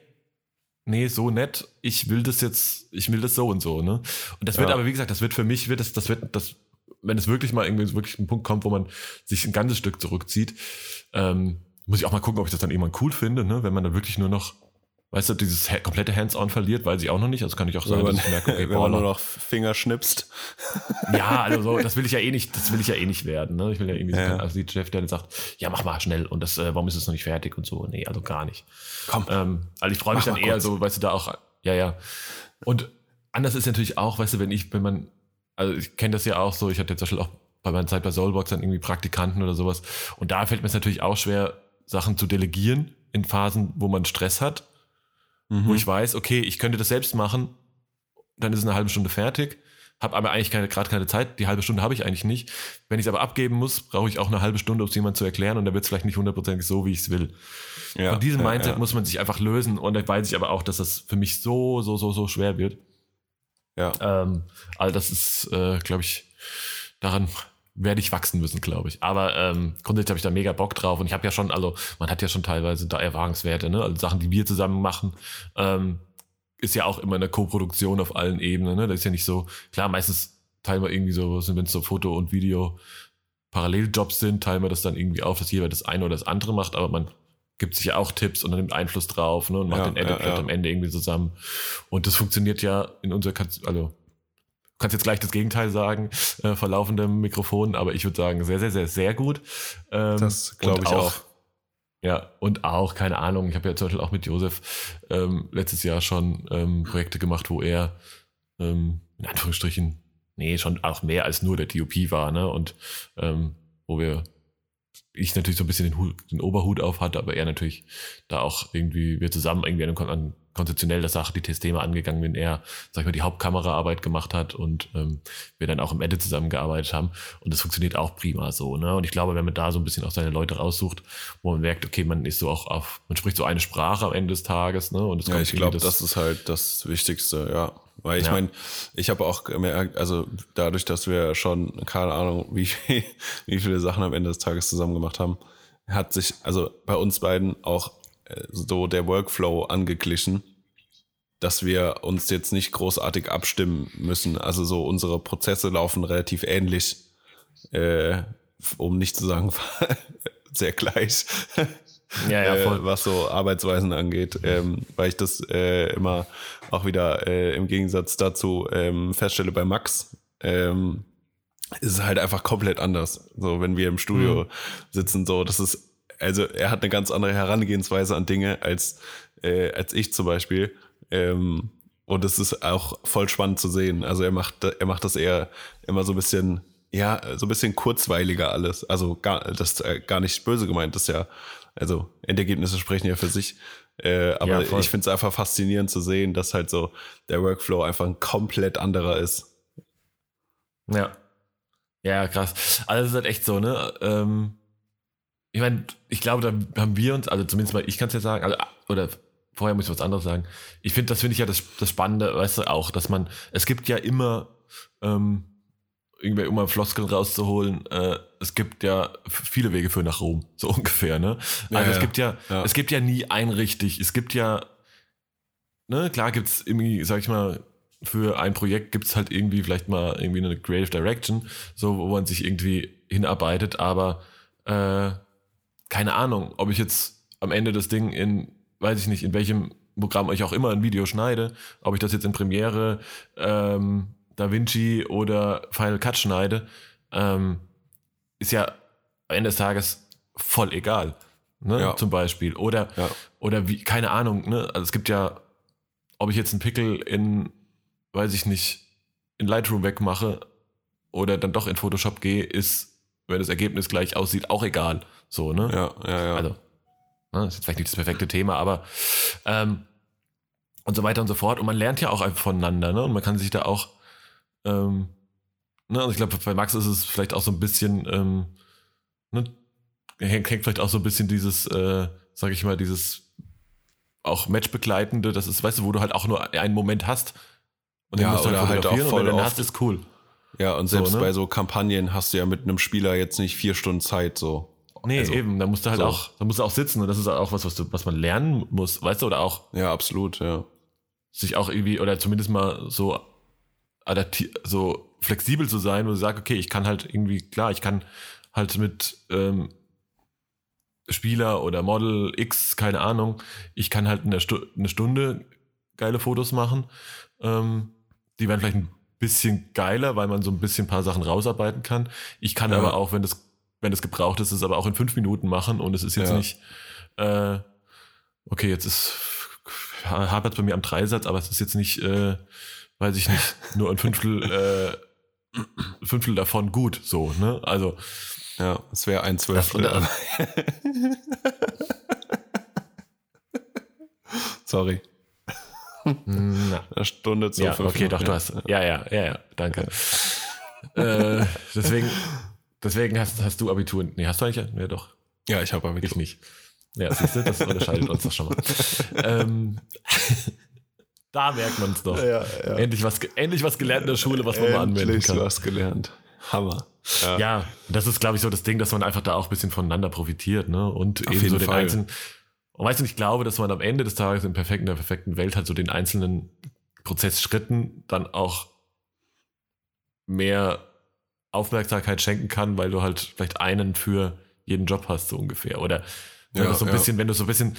nee, so nett, ich will das jetzt, ich will das so und so, ne? Und das wird Ja. aber, wie gesagt, das wird für mich, wird das, das wird, das, wenn es wirklich mal irgendwie wirklich ein Punkt kommt, wo man sich ein ganzes Stück zurückzieht, ähm, muss ich auch mal gucken, ob ich das dann irgendwann cool finde, ne? Wenn man dann wirklich nur noch, weißt du, dieses komplette Hands-on verliert, weiß ich auch noch nicht. Also kann ich auch Wenn sagen, man, dass ich merke, okay, wenn man nur noch Finger schnipst. ja, also so, das will ich ja eh nicht, das will ich ja eh nicht werden. Ne? Ich will ja irgendwie Ja. so, also die Chef, der dann sagt, ja, mach mal schnell und das, äh, warum ist es noch nicht fertig und so. Nee, also gar nicht. Komm. Ähm, also ich freue mich dann eher kurz. so, weißt du, da auch, ja, ja. Und anders ist natürlich auch, weißt du, wenn ich, wenn man, also ich kenne das ja auch so, ich hatte jetzt zum Beispiel auch bei meiner Zeit bei Soulbox dann irgendwie Praktikanten oder sowas. Und da fällt mir es natürlich auch schwer, Sachen zu delegieren in Phasen, wo man Stress hat, Mhm. wo ich weiß, okay, ich könnte das selbst machen, dann ist es eine halbe Stunde fertig, habe aber eigentlich keine, gerade keine Zeit, die halbe Stunde habe ich eigentlich nicht. Wenn ich es aber abgeben muss, brauche ich auch eine halbe Stunde, um es jemand zu erklären und da wird es vielleicht nicht hundertprozentig so, wie ich es will. ja, Von diesem ja, Mindset ja. muss man sich einfach lösen und da weiß ich aber auch, dass das für mich so, so, so, so schwer wird. Ja. Ähm, also das ist, äh, glaube ich, daran werde ich wachsen müssen, glaube ich. Aber ähm, grundsätzlich habe ich da mega Bock drauf und ich habe ja schon, also man hat ja schon teilweise da Erfahrungswerte, ne? Also Sachen, die wir zusammen machen, ähm, ist ja auch immer eine Co-Produktion auf allen Ebenen. Ne? Das ist ja nicht so, klar, meistens teilen wir irgendwie so, wenn es so Foto und Video Paralleljobs sind, teilen wir das dann irgendwie auf, dass jeder das eine oder das andere macht, aber man gibt sich ja auch Tipps und dann nimmt Einfluss drauf ne, und macht Ja, den Edit ja, ja. am Ende irgendwie zusammen. Und das funktioniert ja in unserer, also kannst jetzt gleich das Gegenteil sagen, äh, vor laufendem Mikrofon, aber ich würde sagen, sehr, sehr, sehr, sehr gut. Ähm, Das glaube ich auch. Ja, und auch, keine Ahnung, ich habe ja zum Beispiel auch mit Josef ähm, letztes Jahr schon ähm, Projekte gemacht, wo er ähm, in Anführungsstrichen, nee, schon auch mehr als nur der DOP war, ne? Und ähm, wo wir, ich natürlich so ein bisschen den, Hut, den Oberhut auf hatte, aber er natürlich da auch irgendwie, wir zusammen irgendwie an, dem- an konzeptionell der Sache, die Thema angegangen, wenn er, sag ich mal, die Hauptkameraarbeit gemacht hat und ähm, wir dann auch im Edit zusammengearbeitet haben. Und das funktioniert auch prima so. Ne? Und ich glaube, wenn man da so ein bisschen auch seine Leute raussucht, wo man merkt, okay, man ist so auch auf, man spricht so eine Sprache am Ende des Tages, ne? Und es Ja, ich glaube, das, ist halt das Wichtigste, ja. Weil ich Ja. meine, ich habe auch gemerkt, also dadurch, dass wir schon, keine Ahnung, wie, viel, wie viele Sachen am Ende des Tages zusammen gemacht haben, hat sich also bei uns beiden auch so der Workflow angeglichen, dass wir uns jetzt nicht großartig abstimmen müssen. Also so unsere Prozesse laufen relativ ähnlich, äh, um nicht zu sagen sehr gleich. Ja, ja, voll. äh, was so Arbeitsweisen angeht, ähm, weil ich das äh, immer auch wieder äh, im Gegensatz dazu ähm, feststelle bei Max, ähm, ist es halt einfach komplett anders. So, wenn wir im Studio sitzen, so, das ist, also er hat eine ganz andere Herangehensweise an Dinge als, äh, als ich zum Beispiel. Ähm, und es ist auch voll spannend zu sehen. Also er macht, er macht das eher immer so ein bisschen, ja, so ein bisschen kurzweiliger alles. Also gar, das äh, gar nicht böse gemeint, das ist ja, also Endergebnisse sprechen ja für sich. Äh, aber Ja, ich finde es einfach faszinierend zu sehen, dass halt so der Workflow einfach ein komplett anderer ist. Ja. Ja, krass. Also es ist halt echt so, ne? Ähm, ich meine, ich glaube, da haben wir uns, also zumindest mal, ich kann es ja sagen, also, oder vorher muss ich was anderes sagen. Ich finde, das finde ich ja das, das Spannende, weißt du, auch, dass man, es gibt ja immer, ähm, irgendwie, um mal Floskeln rauszuholen, äh, es gibt ja viele Wege für nach Rom, so ungefähr, ne? Ja, Also es ja. gibt ja, Ja. es gibt ja nie ein richtig, es gibt ja, ne, klar gibt's irgendwie, sag ich mal, für ein Projekt gibt's halt irgendwie vielleicht mal irgendwie eine Creative Direction, so wo man sich irgendwie hinarbeitet, aber äh, keine Ahnung, ob ich jetzt am Ende das Ding in, weiß ich nicht, in welchem Programm ich auch immer ein Video schneide, ob ich das jetzt in Premiere, ähm, DaVinci oder Final Cut schneide, ähm, ist ja am Ende des Tages voll egal. Ne, Ja. zum Beispiel. Oder, Ja. oder wie, keine Ahnung, ne? Also es gibt ja ob ich jetzt einen Pickel in, weiß ich nicht, in Lightroom wegmache oder dann doch in Photoshop gehe, ist, wenn das Ergebnis gleich aussieht, auch egal. So, ne? Ja, ja, ja. Also, ne, ist jetzt vielleicht nicht das perfekte Thema, aber ähm, und so weiter und so fort. Und man lernt ja auch einfach voneinander, ne? Und man kann sich da auch, ähm, ne, also ich glaube, bei Max ist es vielleicht auch so ein bisschen, ähm, ne, hängt, hängt vielleicht auch so ein bisschen dieses, äh, sag ich mal, dieses auch Matchbegleitende, das ist, weißt du, wo du halt auch nur einen Moment hast. Und Ja, musst du oder halt auch und voll den oft- hast, ist cool. ja, und selbst ne? bei so Kampagnen hast du ja mit einem Spieler jetzt nicht vier Stunden Zeit so. Nee, Also, eben, da musst du halt so. auch, da musst du auch sitzen und das ist auch was, was du, was man lernen muss, weißt du, oder auch Ja, absolut, ja. sich auch irgendwie, oder zumindest mal so adapti so flexibel zu sein, wo du sagst, okay, ich kann halt irgendwie, klar, ich kann halt mit ähm, Spieler oder Model X, keine Ahnung, ich kann halt in der Stu eine Stunde geile Fotos machen. Ähm, die werden vielleicht ein bisschen geiler, weil man so ein bisschen ein paar Sachen rausarbeiten kann. Ich kann Ja. aber auch, wenn das, wenn das gebraucht ist, es aber auch in fünf Minuten machen und es ist jetzt Ja. nicht, äh, okay, jetzt ist hapert bei mir am Dreisatz, aber es ist jetzt nicht, äh, weiß ich nicht, nur ein Fünftel, äh, Fünftel davon gut, so, ne? Also, Ja, es wäre ein Zwölftel. aber- Sorry, na, eine Stunde zu ja, okay, doch, ja. du hast, ja, ja, ja, ja, danke. äh, deswegen, deswegen hast, hast du Abitur, nee, hast du eigentlich, ja, doch, Ja, ich habe Abitur. ich nicht. Ja, siehst du, das unterscheidet uns doch schon mal. ähm, da merkt man es doch. Ja, ja. Endlich, was, endlich was gelernt in der Schule, was man mal anwenden Endlich kann. was gelernt. Hammer. Ja. Ja, das ist, glaube ich, so das Ding, dass man einfach da auch ein bisschen voneinander profitiert, ne? Und Auf eben so den Fall. einzelnen. Und weißt du, ich glaube, dass man am Ende des Tages im perfekten, in der perfekten Welt halt so den einzelnen Prozessschritten dann auch mehr Aufmerksamkeit schenken kann, weil du halt vielleicht einen für jeden Job hast, so ungefähr. Oder wenn Ja, du so ein ja. bisschen, wenn du so ein bisschen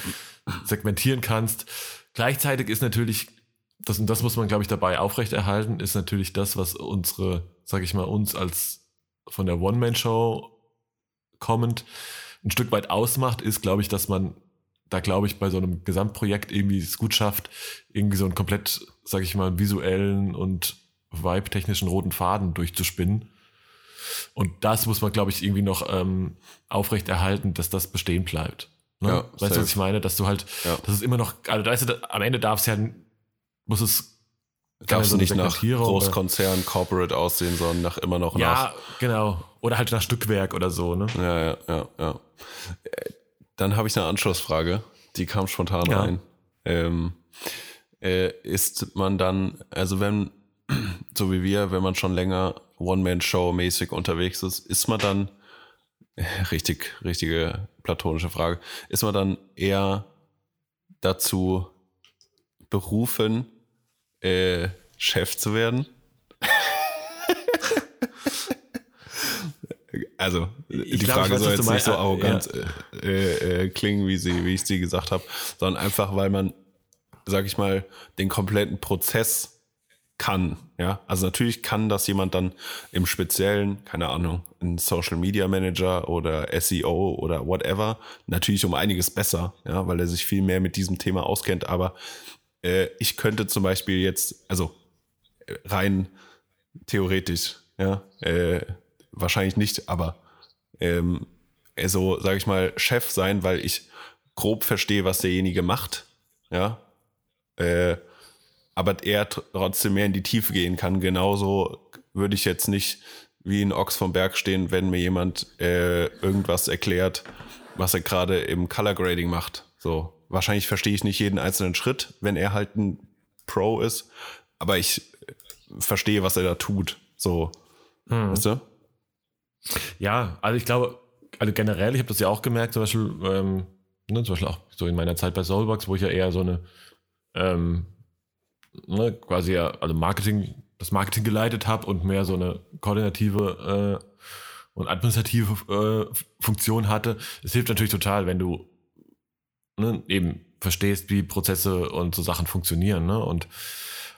segmentieren kannst. Gleichzeitig ist natürlich, das, und das muss man, glaube ich, dabei aufrechterhalten, ist natürlich das, was unsere, sag ich mal, uns als von der One-Man-Show kommend ein Stück weit ausmacht, ist, glaube ich, dass man da, glaube ich, bei so einem Gesamtprojekt irgendwie es gut schafft, irgendwie so einen komplett, sag ich mal, visuellen und vibe-technischen roten Faden durchzuspinnen. Und das muss man, glaube ich, irgendwie noch ähm, aufrechterhalten, dass das bestehen bleibt. Ne? Ja, weißt du, safe. was ich meine? Dass du halt, Ja. das ist immer noch, also weißt du, am Ende darf es ja, muss es Darfst so du nicht nach Segmentierung oder- Großkonzern, Corporate aussehen, sondern nach immer noch ja, genau. Oder halt nach Stückwerk oder so, ne? nach. Ja, ja, ja, ja. Äh, Dann habe ich eine Anschlussfrage, die kam spontan Ja. rein. Ähm, äh, ist man dann, also wenn, so wie wir, wenn man schon länger One-Man-Show-mäßig unterwegs ist, ist man dann, richtig, richtige platonische Frage, ist man dann eher dazu berufen, äh, Chef zu werden? Also, die glaub, ich Frage weiß, soll jetzt nicht so arrogant äh, äh, klingen, wie, sie, wie ich sie gesagt habe, sondern einfach, weil man, sag ich mal, den kompletten Prozess kann. Ja, also natürlich kann das jemand dann im Speziellen, keine Ahnung, ein Social Media Manager oder SEO oder whatever, natürlich um einiges besser, ja, weil er sich viel mehr mit diesem Thema auskennt. Aber äh, ich könnte zum Beispiel jetzt, also äh, rein theoretisch, ja, äh, wahrscheinlich nicht, aber ähm, so, sage ich mal, Chef sein, weil ich grob verstehe, was derjenige macht, ja, äh, aber er tr- trotzdem mehr in die Tiefe gehen kann. Genauso würde ich jetzt nicht wie ein Ochs vom Berg stehen, wenn mir jemand äh, irgendwas erklärt, was er gerade im Color Grading macht. So, wahrscheinlich verstehe ich nicht jeden einzelnen Schritt, wenn er halt ein Pro ist, aber ich äh, verstehe, was er da tut. So, weißt du? Ja, also ich glaube, also generell, ich habe das ja auch gemerkt, zum Beispiel, ähm, ne, zum Beispiel auch so in meiner Zeit bei Soulbox, wo ich ja eher so eine, ähm, ne, quasi ja, also Marketing, das Marketing geleitet habe und mehr so eine koordinative äh, und administrative äh, Funktion hatte. Es hilft natürlich total, wenn du ne, eben verstehst, wie Prozesse und so Sachen funktionieren. Ne? Und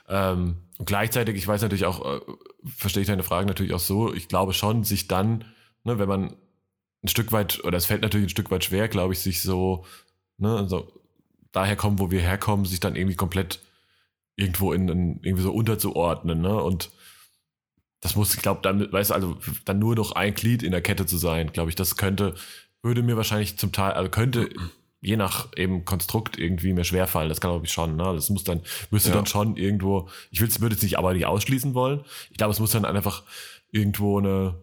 ähm, gleichzeitig, ich weiß natürlich auch, äh, verstehe ich deine Frage natürlich auch so, ich glaube schon, sich dann, ne, wenn man ein Stück weit, oder es fällt natürlich ein Stück weit schwer, glaube ich, sich so, ne, so daher kommen, wo wir herkommen, sich dann irgendwie komplett irgendwo in, in irgendwie so unterzuordnen, ne? Und das muss, ich glaube, dann, weißt du, also dann nur noch ein Glied in der Kette zu sein, glaube ich, das könnte, würde mir wahrscheinlich zum Teil, also könnte je nach eben Konstrukt irgendwie mir schwerfallen. Das glaube ich schon. Ne? Das muss dann, müsste Ja. dann schon irgendwo, ich will es würde es nicht aber nicht ausschließen wollen. Ich glaube, es muss dann einfach irgendwo eine,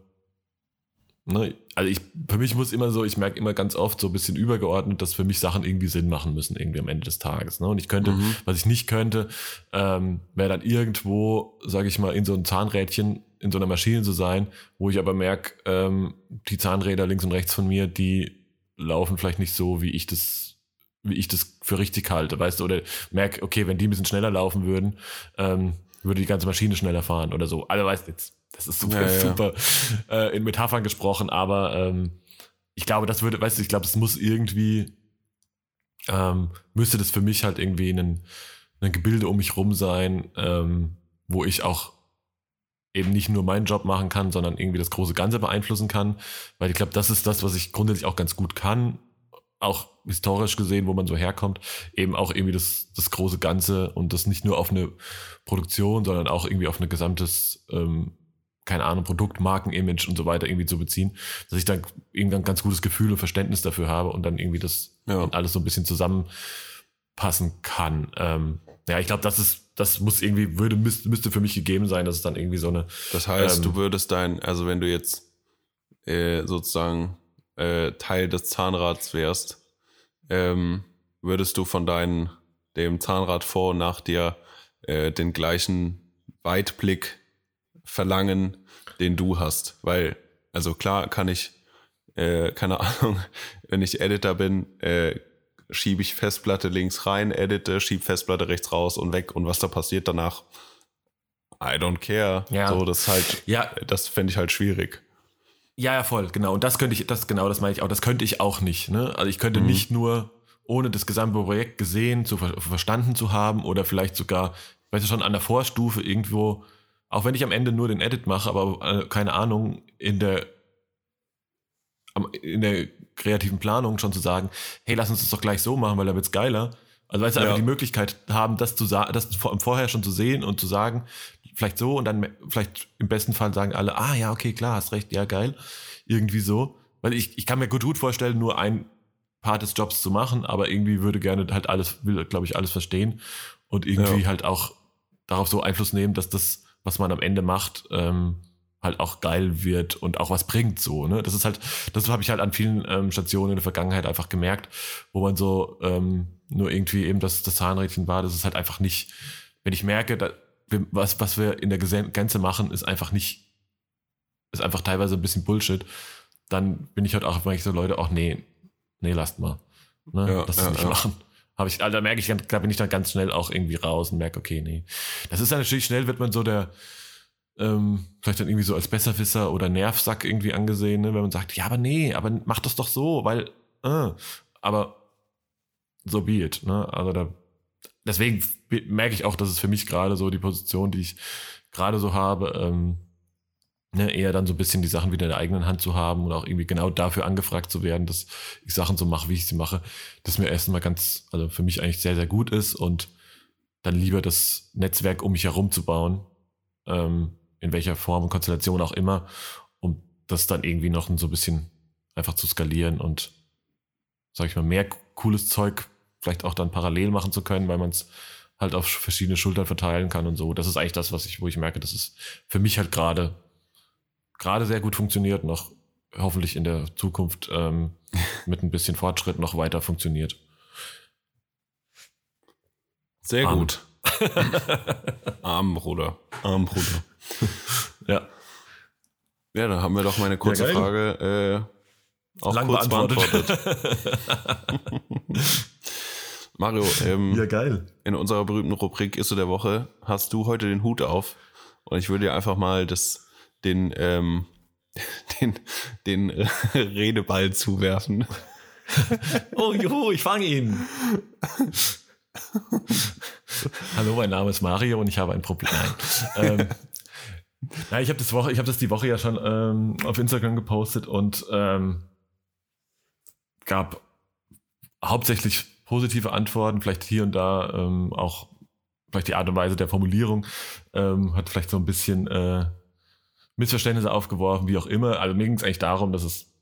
ne, also ich, für mich muss immer so, ich merke immer ganz oft so ein bisschen übergeordnet, dass für mich Sachen irgendwie Sinn machen müssen, irgendwie am Ende des Tages. Ne? Und ich könnte, Mhm. was ich nicht könnte, ähm, wäre dann irgendwo, sage ich mal, in so ein Zahnrädchen in so einer Maschine zu sein, wo ich aber merke, ähm, die Zahnräder links und rechts von mir, die laufen vielleicht nicht so, wie ich das, wie ich das für richtig halte, weißt du, oder merke, okay, wenn die ein bisschen schneller laufen würden, ähm, würde die ganze Maschine schneller fahren oder so. Also weißt du, jetzt, das ist super, Ja, ja. super äh, in Metaphern gesprochen, aber ähm, ich glaube, das würde, weißt du, ich glaube, es muss irgendwie, ähm, müsste das für mich halt irgendwie ein, ein Gebilde um mich rum sein, ähm, wo ich auch eben nicht nur meinen Job machen kann, sondern irgendwie das große Ganze beeinflussen kann. Weil ich glaube, das ist das, was ich grundsätzlich auch ganz gut kann. Auch historisch gesehen, wo man so herkommt, eben auch irgendwie das, das große Ganze und das nicht nur auf eine Produktion, sondern auch irgendwie auf ein gesamtes, ähm, keine Ahnung, Produkt, Markenimage und so weiter irgendwie zu beziehen, dass ich dann irgendwann ein ganz gutes Gefühl und Verständnis dafür habe und dann irgendwie das Ja. alles so ein bisschen zusammenpassen kann. Ähm, ja, ich glaube, das ist, das muss irgendwie, würde, müsste, müsste für mich gegeben sein, dass es dann irgendwie so eine, Das heißt, Ähm, du würdest dein, also wenn du jetzt äh, sozusagen äh, Teil des Zahnrads wärst, ähm, würdest du von deinem dem Zahnrad vor und nach dir äh, den gleichen Weitblick verlangen, den du hast. Weil, also klar kann ich, äh, keine Ahnung, wenn ich Editor bin, äh, schiebe ich Festplatte links rein, edite, schiebe Festplatte rechts raus und weg und was da passiert danach, I don't care. Ja. So, das halt, ja, das fände ich halt schwierig. Ja, ja, voll, genau. Und das könnte ich, das genau, das meine ich auch. Das könnte ich auch nicht. Ne? Also ich könnte Mhm. nicht nur, ohne das gesamte Projekt gesehen, zu ver verstanden zu haben oder vielleicht sogar, weißt du schon, an der Vorstufe irgendwo, auch wenn ich am Ende nur den Edit mache, aber äh, keine Ahnung, in der in der kreativen Planung schon zu sagen, hey, lass uns das doch gleich so machen, weil da wird's geiler. Also weißt du, Ja. einfach die Möglichkeit haben, das zu sagen, das vor- vorher schon zu sehen und zu sagen, vielleicht so und dann vielleicht im besten Fall sagen alle, ah ja, okay, klar, hast recht, ja, geil. Irgendwie so. Weil ich, ich kann mir gut, gut vorstellen, nur ein Part des Jobs zu machen, aber irgendwie würde gerne halt alles, will, glaube ich, alles verstehen und irgendwie Ja. halt auch darauf so Einfluss nehmen, dass das, was man am Ende macht, ähm, halt auch geil wird und auch was bringt so. Ne? Das ist halt, das habe ich halt an vielen ähm, Stationen in der Vergangenheit einfach gemerkt, wo man so ähm, nur irgendwie eben das, das Zahnrädchen war. Das ist halt einfach nicht, wenn ich merke, da, was, was wir in der Gänze machen, ist einfach nicht, ist einfach teilweise ein bisschen Bullshit, dann bin ich halt auch manchmal so Leute, auch nee, nee, lasst mal. Ne? Ja, Lass es ja, nicht ja. machen. Habe ich, also da merke ich, da bin ich dann ganz schnell auch irgendwie raus und merke, okay, nee. Das ist dann natürlich schnell, wird man so der, ähm, vielleicht dann irgendwie so als Besserwisser oder Nervsack irgendwie angesehen, ne? wenn man sagt, ja, aber nee, aber mach das doch so, weil, äh, aber so be it, ne? Also da, deswegen merke ich auch, dass es für mich gerade so die Position, die ich gerade so habe, ähm, ne, eher dann so ein bisschen die Sachen wieder in der eigenen Hand zu haben und auch irgendwie genau dafür angefragt zu werden, dass ich Sachen so mache, wie ich sie mache, das mir erstmal ganz, also für mich eigentlich sehr, sehr gut ist und dann lieber das Netzwerk um mich herum zu bauen, ähm, in welcher Form und Konstellation auch immer, um das dann irgendwie noch so ein bisschen einfach zu skalieren und, sag ich mal, mehr cooles Zeug vielleicht auch dann parallel machen zu können, weil man es halt auf verschiedene Schultern verteilen kann und so. Das ist eigentlich das, was ich, wo ich merke, dass es für mich halt gerade gerade sehr gut funktioniert, noch hoffentlich in der Zukunft ähm, mit ein bisschen Fortschritt noch weiter funktioniert. Sehr Arm. gut. Arm, Bruder. Arm, Bruder. Ja, Ja, dann haben wir doch meine kurze Ja. Frage äh, auch lang kurz beantwortet. beantwortet. Mario, ähm, geil. in unserer berühmten Rubrik Ist du der Woche hast du heute den Hut auf und ich würde dir einfach mal das, den, ähm, den, den Redeball zuwerfen. Oh, juhu, ich fange ihn. Hallo, mein Name ist Mario und ich habe ein Problem. Nein. ähm, nein, ich habe das Woche, ich habe das die Woche ja schon ähm, auf Instagram gepostet und ähm, gab hauptsächlich positive Antworten, vielleicht hier und da ähm, auch vielleicht die Art und Weise der Formulierung ähm, hat vielleicht so ein bisschen äh, Missverständnisse aufgeworfen, wie auch immer. Also mir ging es eigentlich darum, dass es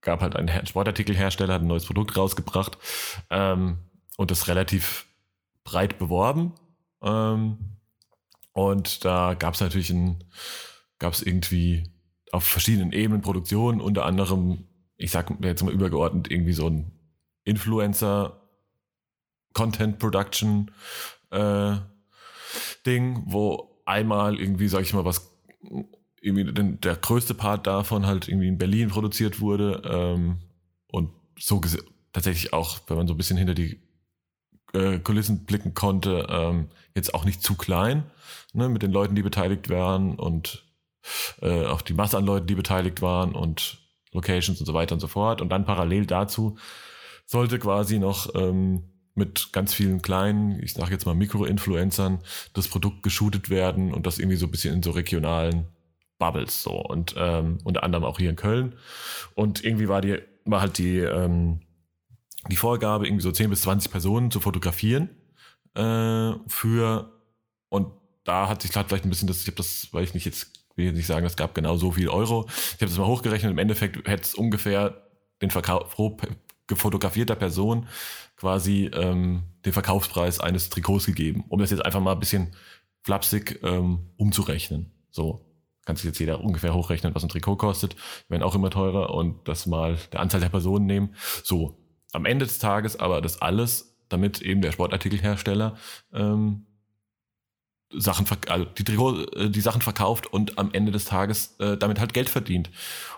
gab halt einen Her- Sportartikelhersteller, hat ein neues Produkt rausgebracht ähm, und das relativ breit beworben. Ähm, und da gab es natürlich ein, gab es irgendwie auf verschiedenen Ebenen Produktionen, unter anderem, ich sag jetzt mal übergeordnet, irgendwie so ein Influencer Content Production äh, Ding, wo einmal irgendwie, sag ich mal, was irgendwie den, der größte Part davon halt irgendwie in Berlin produziert wurde ähm, und so tatsächlich auch, wenn man so ein bisschen hinter die äh, Kulissen blicken konnte, ähm, jetzt auch nicht zu klein, ne, mit den Leuten, die beteiligt waren und äh, auch die Masse an Leuten, die beteiligt waren und Locations und so weiter und so fort. Und dann parallel dazu sollte quasi noch ähm, mit ganz vielen kleinen, ich sage jetzt mal Mikro-Influencern, das Produkt geshootet werden und das irgendwie so ein bisschen in so regionalen Bubbles so und ähm, unter anderem auch hier in Köln. Und irgendwie war die, war halt die, ähm, die Vorgabe, irgendwie so 10 bis 20 Personen zu fotografieren äh, für und da hat sich gerade vielleicht ein bisschen das, ich habe das, weil ich nicht jetzt will jetzt nicht sagen, es gab genau so viel Euro. Ich habe das mal hochgerechnet, im Endeffekt hätte es ungefähr den Verkauf pro gefotografierter Person quasi ähm, den Verkaufspreis eines Trikots gegeben, um das jetzt einfach mal ein bisschen flapsig ähm, umzurechnen. So kann sich jetzt jeder ungefähr hochrechnen, was ein Trikot kostet, Die werden auch immer teurer und das mal der Anzahl der Personen nehmen. So, am Ende des Tages aber das alles, damit eben der Sportartikelhersteller ähm, Sachen, also die, Trikot, äh, die Sachen verkauft und am Ende des Tages äh, damit halt Geld verdient.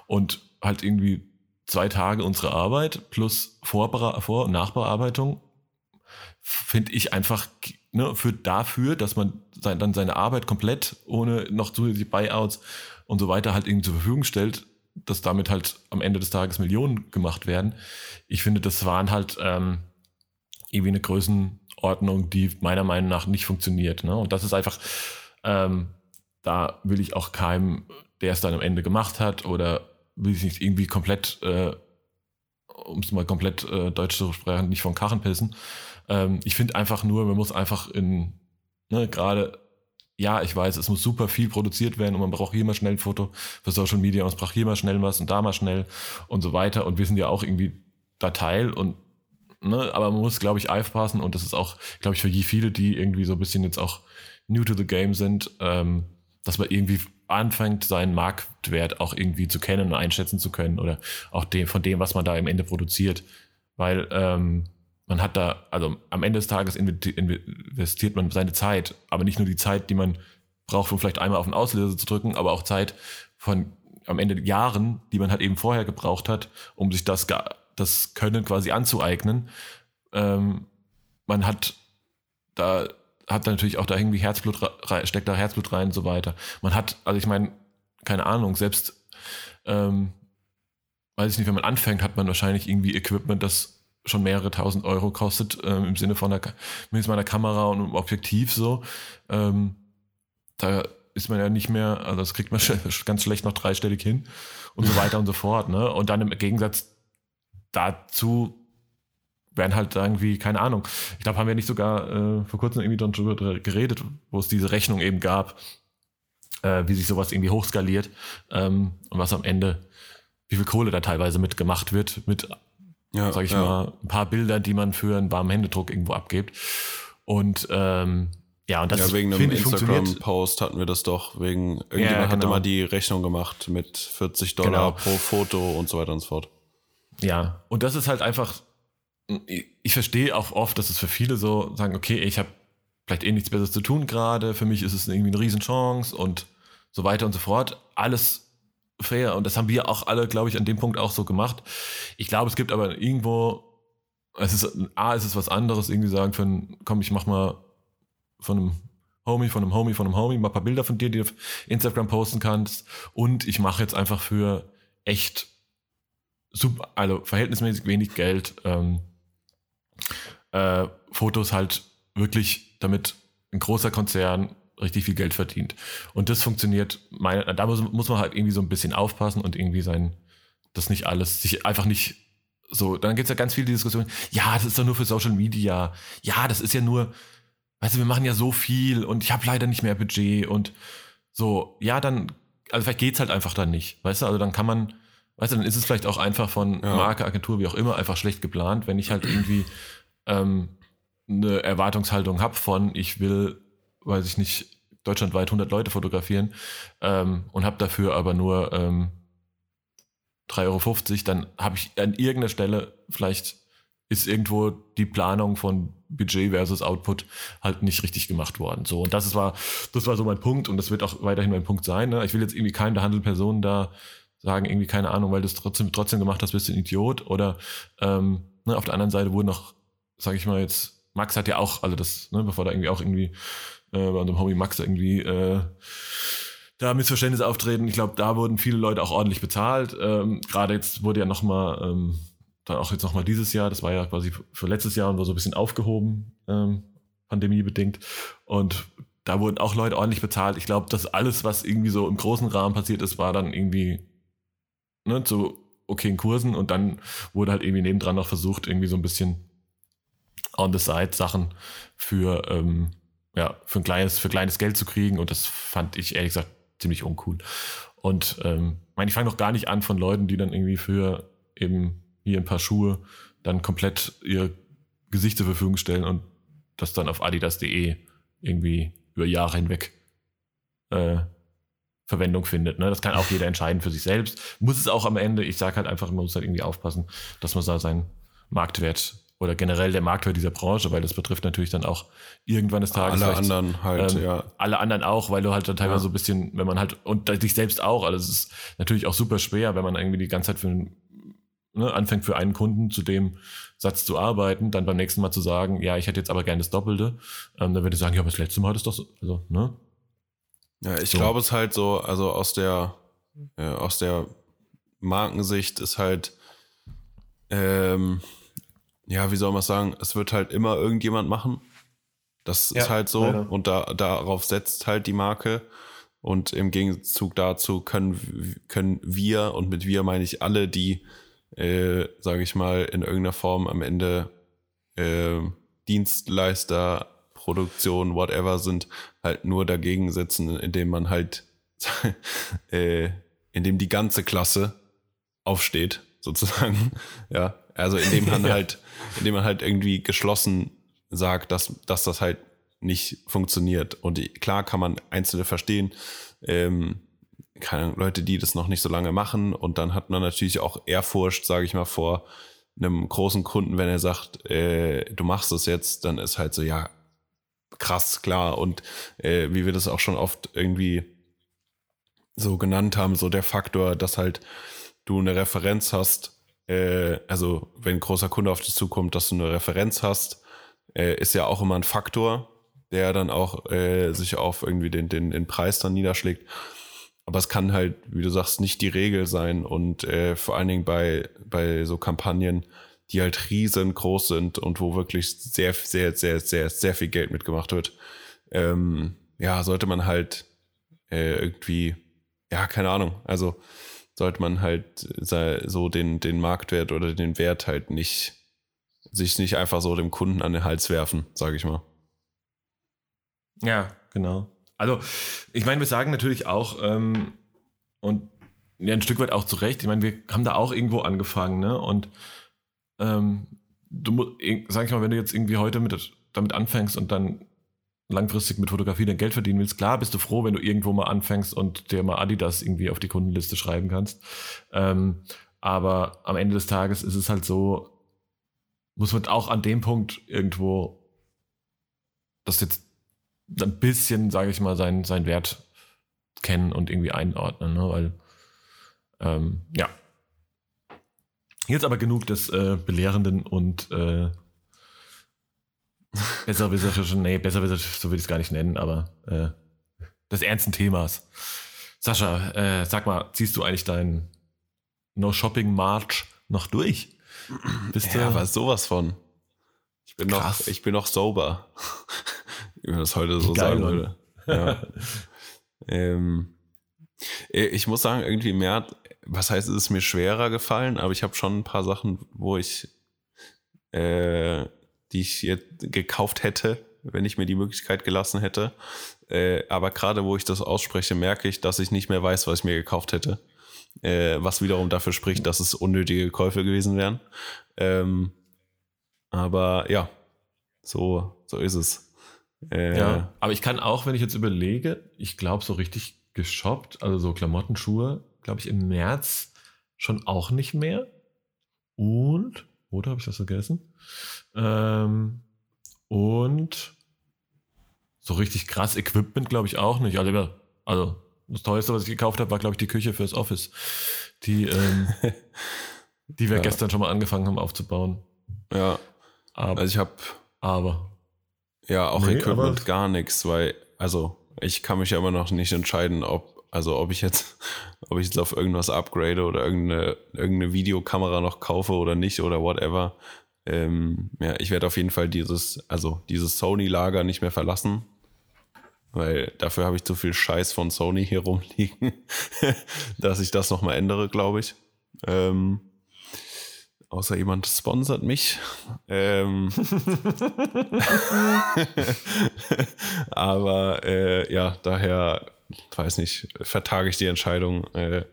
Und halt irgendwie zwei Tage unsere Arbeit plus Vorbera Vor- und Nachbearbeitung finde ich einfach ne, für dafür, dass man sein, dann seine Arbeit komplett ohne noch zusätzliche Buyouts und so weiter halt irgendwie zur Verfügung stellt, dass damit halt am Ende des Tages Millionen gemacht werden. Ich finde, das waren halt ähm, irgendwie eine Größenordnung, die meiner Meinung nach nicht funktioniert. Ne? Und das ist einfach, ähm, da will ich auch keinem, der es dann am Ende gemacht hat oder will ich nicht irgendwie komplett, äh, um es mal komplett äh, deutsch zu sprechen, nicht von Karren pissen. Ähm, ich finde einfach nur, man muss einfach in, ne, gerade, ja, ich weiß, es muss super viel produziert werden und man braucht hier mal schnell ein Foto für Social Media und es braucht hier mal schnell was und da mal schnell und so weiter. Und wir sind ja auch irgendwie da Teil und ne, aber man muss, glaube ich, aufpassen und das ist auch, glaube ich, für je viele, die irgendwie so ein bisschen jetzt auch new to the game sind, ähm, dass man irgendwie anfängt, seinen Marktwert auch irgendwie zu kennen und einschätzen zu können oder auch dem, von dem, was man da im Ende produziert. Weil ähm, man hat da, also am Ende des Tages investiert man seine Zeit, aber nicht nur die Zeit, die man braucht, um vielleicht einmal auf den Auslöser zu drücken, aber auch Zeit von am Ende Jahren, die man halt eben vorher gebraucht hat, um sich das, das Können quasi anzueignen. Ähm, man hat da hat natürlich auch da irgendwie Herzblut rei- steckt da Herzblut rein und so weiter. Man hat, also ich meine, keine Ahnung, selbst ähm, weiß ich nicht, wenn man anfängt, hat man wahrscheinlich irgendwie Equipment, das schon mehrere tausend Euro kostet, ähm, im Sinne von Ka- mindestens meiner Kamera und einem Objektiv so. Ähm, da ist man ja nicht mehr, also das kriegt man ganz schlecht noch dreistellig hin und so weiter und so fort. Ne? Und dann im Gegensatz dazu werden halt irgendwie, keine Ahnung, ich glaube, haben wir nicht sogar äh, vor kurzem irgendwie dann drüber geredet, wo es diese Rechnung eben gab, äh, wie sich sowas irgendwie hochskaliert ähm, und was am Ende, wie viel Kohle da teilweise mitgemacht wird, mit, Ja, sag ich ja. mal, ein paar Bildern, die man für einen warmen Händedruck irgendwo abgibt. Und ähm, ja, und das ja, wegen einem. Instagram-Post hatten wir das doch. Wegen, irgendjemand Ja, hatte genau. mal die Rechnung gemacht mit 40 Dollar Genau. pro Foto und so weiter und so fort. Ja, und das ist halt einfach, ich, verstehe auch oft, dass es für viele so sagen, okay, ich habe vielleicht eh nichts Besseres zu tun gerade, für mich ist es irgendwie eine Riesenchance und so weiter und so fort. Alles fair und das haben wir auch alle, glaube ich, an dem Punkt auch so gemacht. Ich glaube, es gibt aber irgendwo, es ist, A, es ist was anderes, irgendwie sagen ein, komm, ich mach mal von einem Homie, von einem Homie, von einem Homie, mal ein paar Bilder von dir, die du auf Instagram posten kannst und ich mache jetzt einfach für echt super, also verhältnismäßig wenig Geld ähm, äh, Fotos halt wirklich, damit ein großer Konzern richtig viel Geld verdient. Und das funktioniert, meine, da muss, muss man halt irgendwie so ein bisschen aufpassen und irgendwie sein, das nicht alles, sich einfach nicht so, dann gibt es ja ganz viele Diskussionen, ja, das ist doch nur für Social Media, ja, das ist ja nur, weißt du, wir machen ja so viel und ich habe leider nicht mehr Budget und so, ja, dann, also vielleicht geht's halt einfach dann nicht, weißt du, also dann kann man, weißt du, dann ist es vielleicht auch einfach von Ja. Marke, Agentur, wie auch immer, einfach schlecht geplant, wenn ich halt irgendwie ähm, eine Erwartungshaltung habe von, ich will, weiß ich nicht, deutschlandweit 100 Leute fotografieren ähm, und habe dafür aber nur ähm, 3,50 Euro, dann habe ich an irgendeiner Stelle vielleicht ist irgendwo die Planung von Budget versus Output halt nicht richtig gemacht worden. So, und das war, das war so mein Punkt und das wird auch weiterhin mein Punkt sein. Ne? Ich will jetzt irgendwie keinem der Handelpersonen da sagen, irgendwie keine Ahnung, weil du es trotzdem, trotzdem gemacht hast, bist du ein Idiot. Oder ähm, ne, auf der anderen Seite wurde noch, sage ich mal jetzt, Max hat ja auch, also das, ne, bevor da irgendwie auch irgendwie äh, bei unserem Homie Max irgendwie äh, da Missverständnisse auftreten. Ich glaube, da wurden viele Leute auch ordentlich bezahlt. Ähm, Gerade jetzt wurde ja nochmal, ähm, dann auch jetzt nochmal dieses Jahr, das war ja quasi für letztes Jahr und war so ein bisschen aufgehoben, ähm, pandemiebedingt. Und da wurden auch Leute ordentlich bezahlt. Ich glaube, dass alles, was irgendwie so im großen Rahmen passiert ist, war dann irgendwie ne, zu okayen Kursen und dann wurde halt irgendwie nebendran noch versucht, irgendwie so ein bisschen on the side Sachen für, ähm, ja, für ein kleines, für kleines Geld zu kriegen und das fand ich ehrlich gesagt ziemlich uncool. Und ähm, ich meine, ich fange noch gar nicht an von Leuten, die dann irgendwie für eben hier ein paar Schuhe dann komplett ihr Gesicht zur Verfügung stellen und das dann auf adidas.de irgendwie über Jahre hinweg äh, Verwendung findet. Ne? Das kann auch jeder entscheiden für sich selbst. Muss es auch am Ende. Ich sage halt einfach, man muss halt irgendwie aufpassen, dass man da seinen Marktwert oder generell der Marktwert dieser Branche, weil das betrifft natürlich dann auch irgendwann des Tages Alle anderen halt, ähm, ja. alle anderen auch, weil du halt dann teilweise Ja. so ein bisschen, wenn man halt, und dich selbst auch, also es ist natürlich auch super schwer, wenn man irgendwie die ganze Zeit für einen, ne, anfängt für einen Kunden zu dem Satz zu arbeiten, dann beim nächsten Mal zu sagen, ja, ich hätte jetzt aber gerne das Doppelte, ähm, dann würde ich sagen, ja, aber das letzte Mal hat es doch so, also, ne? Ja, ich So. glaube es halt so, also aus der, äh, aus der Markensicht ist halt, ähm, ja, wie soll man es sagen, es wird halt immer irgendjemand machen. Das Ja, ist halt so leider. und da, darauf setzt halt die Marke. Und im Gegenzug dazu können, können wir, und mit wir meine ich alle, die, äh, sage ich mal, in irgendeiner Form am Ende äh, Dienstleister, Produktion, whatever sind, halt nur dagegen sitzen, indem man halt, äh, indem die ganze Klasse aufsteht, sozusagen. Ja, also indem man Ja. halt, indem man halt irgendwie geschlossen sagt, dass, dass das halt nicht funktioniert. Und die- klar kann man Einzelne verstehen, ähm, keine Leute, die das noch nicht so lange machen. Und dann hat man natürlich auch Ehrfurcht, sage ich mal, vor einem großen Kunden, wenn er sagt, äh, du machst es jetzt, dann ist halt so, ja, krass, klar. Und äh, wie wir das auch schon oft irgendwie so genannt haben, so der Faktor, dass halt du eine Referenz hast, äh, also wenn ein großer Kunde auf dich zukommt, dass du eine Referenz hast, äh, ist ja auch immer ein Faktor, der dann auch äh, sich auf irgendwie den, den, den Preis dann niederschlägt. Aber es kann halt, wie du sagst, nicht die Regel sein und äh, vor allen Dingen bei, bei so Kampagnen, die halt riesengroß sind und wo wirklich sehr, sehr, sehr, sehr, sehr viel Geld mitgemacht wird, ähm, ja, sollte man halt äh, irgendwie, ja, keine Ahnung, also sollte man halt sei- so den, den Marktwert oder den Wert halt nicht, sich nicht einfach so dem Kunden an den Hals werfen, sage ich mal. Ja, genau. Also, ich meine, wir sagen natürlich auch, ähm, und ja, ein Stück weit auch zu Recht, ich meine, wir haben da auch irgendwo angefangen, ne? Und ähm, du sag ich mal, wenn du jetzt irgendwie heute mit, damit anfängst und dann langfristig mit Fotografie dein Geld verdienen willst, klar bist du froh, wenn du irgendwo mal anfängst und dir mal Adidas irgendwie auf die Kundenliste schreiben kannst. Ähm, aber am Ende des Tages ist es halt so, muss man auch an dem Punkt irgendwo das jetzt ein bisschen, sage ich mal, seinen, seinen Wert kennen und irgendwie einordnen, ne? weil ähm, ja. Jetzt aber genug des äh, belehrenden und äh, besserwisserischen, nee, besserwisserisch, so will ich es gar nicht nennen, aber äh, des ernsten Themas. Sascha, äh, sag mal, ziehst du eigentlich deinen No-Shopping-March noch durch? Bist Ja, du, aber sowas von. Ich bin noch, ich bin noch sober. Wie man das heute so Geil, sagen würde. Ja. ähm, äh, ich muss sagen, irgendwie mehr, was heißt, es ist mir schwerer gefallen, aber ich habe schon ein paar Sachen, wo ich, äh, die ich jetzt gekauft hätte, wenn ich mir die Möglichkeit gelassen hätte. Äh, aber gerade wo ich das ausspreche, merke ich, dass ich nicht mehr weiß, was ich mir gekauft hätte. Äh, was wiederum dafür spricht, dass es unnötige Käufe gewesen wären. Ähm, aber ja, so, so ist es. Äh, Ja, aber ich kann auch, wenn ich jetzt überlege, ich glaube, so richtig geshoppt, also so Klamotten, Schuhe, glaube ich, im März schon auch nicht mehr. Und, oder habe ich was vergessen? Ähm, und so richtig krass Equipment, glaube ich, auch nicht. Also, ja, also das teuerste, was ich gekauft habe, war, glaube ich, die Küche fürs Office, die, ähm, die wir Ja. gestern schon mal angefangen haben aufzubauen. ja, Aber, also ich habe aber Ja, auch Nee, Equipment gar nichts, weil, also ich kann mich ja immer noch nicht entscheiden, ob, also ob ich jetzt, ob ich jetzt auf irgendwas upgrade oder irgendeine, irgendeine Videokamera noch kaufe oder nicht oder whatever. Ähm, ja, ich werde auf jeden Fall dieses, also dieses Sony-Lager nicht mehr verlassen. Weil dafür habe ich zu viel Scheiß von Sony hier rumliegen, dass ich das nochmal ändere, glaube ich. Ähm, außer jemand sponsert mich. Ähm, Aber äh, ja, daher, weiß nicht, vertage ich die Entscheidung äh,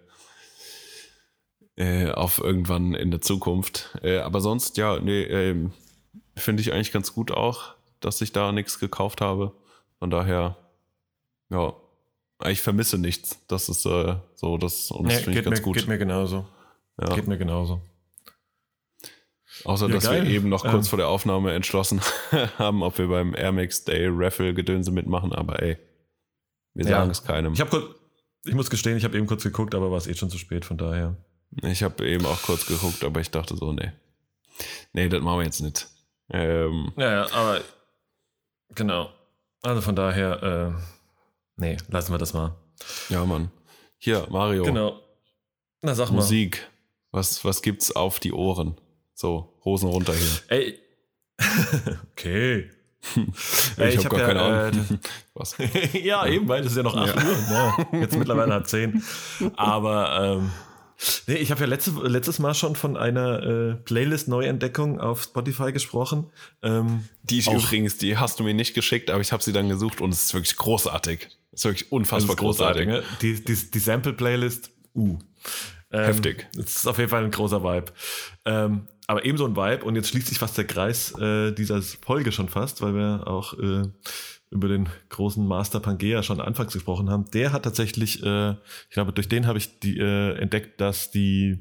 äh, auf irgendwann in der Zukunft. Äh, aber sonst, ja, nee, ähm, finde ich eigentlich ganz gut auch, dass ich da nichts gekauft habe. Von daher, ja, ich vermisse nichts. Das ist äh, so, das, und das nee, finde ich ganz mir, gut. geht mir genauso. ja. Geht mir genauso. Außer, Ja, dass geil. wir eben noch kurz Ähm. vor der Aufnahme entschlossen haben, ob wir beim Air Max Day Raffle Gedönse mitmachen, aber ey, wir Ja. sagen es keinem. Ich kurz, ich muss gestehen, ich habe eben kurz geguckt, aber war es eh schon zu spät, von daher. Ich habe eben auch kurz geguckt, aber ich dachte so, nee. Nee, das machen wir jetzt nicht. Ähm, Ja, ja, aber genau. Also von daher, äh, nee, lassen wir das mal. ja, Mann. Hier, Mario, Genau. Na, sag Musik. Was, was gibt's auf die Ohren? So, Hosen runter hier. mal. Ey. okay. Ich, ich hab hab gar ja, keine Ahnung. äh, was? ja, eben, weil es ist ja noch 8 Ja. Uhr. Ja, jetzt mittlerweile halb 10. Aber ähm, nee, ich habe ja letzte, letztes Mal schon von einer äh, Playlist-Neuentdeckung auf Spotify gesprochen. Ähm, Die Auch- übrigens, die hast du mir nicht geschickt, aber ich habe sie dann gesucht und es ist wirklich großartig. Es ist wirklich unfassbar ist großartig, großartig. ne? Die, die, die Sample-Playlist, uh. Ähm, Heftig. Das ist auf jeden Fall ein großer Vibe. Ähm, aber ebenso ein Vibe und jetzt schließt sich fast der Kreis äh, dieser Folge schon fast, weil wir auch äh, über den großen Master Pangea schon anfangs gesprochen haben. Der hat tatsächlich, äh, ich glaube, durch den habe ich die, äh, entdeckt, dass die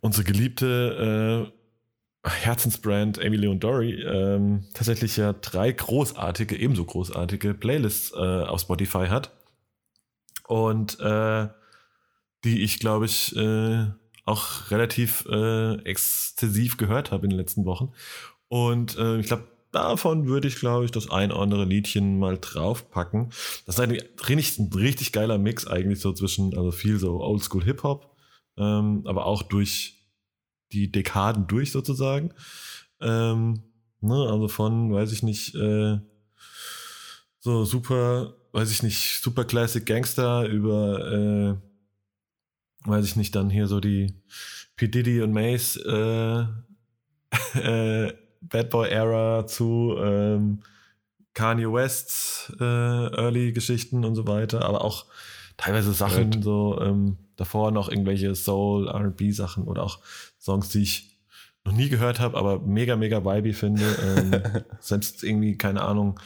unsere geliebte äh, Herzensbrand Emily und Dory ähm, tatsächlich ja drei großartige, ebenso großartige Playlists äh, auf Spotify hat. Und äh, die ich, glaube ich, äh, auch relativ äh, exzessiv gehört habe in den letzten Wochen. Und äh, ich glaube, davon würde ich, glaube ich, das ein oder andere Liedchen mal draufpacken. Das ist ein richtig, ein richtig geiler Mix eigentlich so zwischen, also viel so Oldschool Hip-Hop, ähm, aber auch durch die Dekaden durch sozusagen. Ähm, ne, also von, weiß ich nicht, äh, so super, weiß ich nicht, super Classic Gangster über, äh, weiß ich nicht, dann hier so die P. Diddy und Mace äh, äh, Bad Boy Era zu ähm, Kanye West äh, Early Geschichten und so weiter, aber auch teilweise Sachen Right. so ähm, davor noch irgendwelche Soul R&B Sachen oder auch Songs, die ich noch nie gehört habe, aber mega mega vibey finde. Ähm, selbst irgendwie keine Ahnung,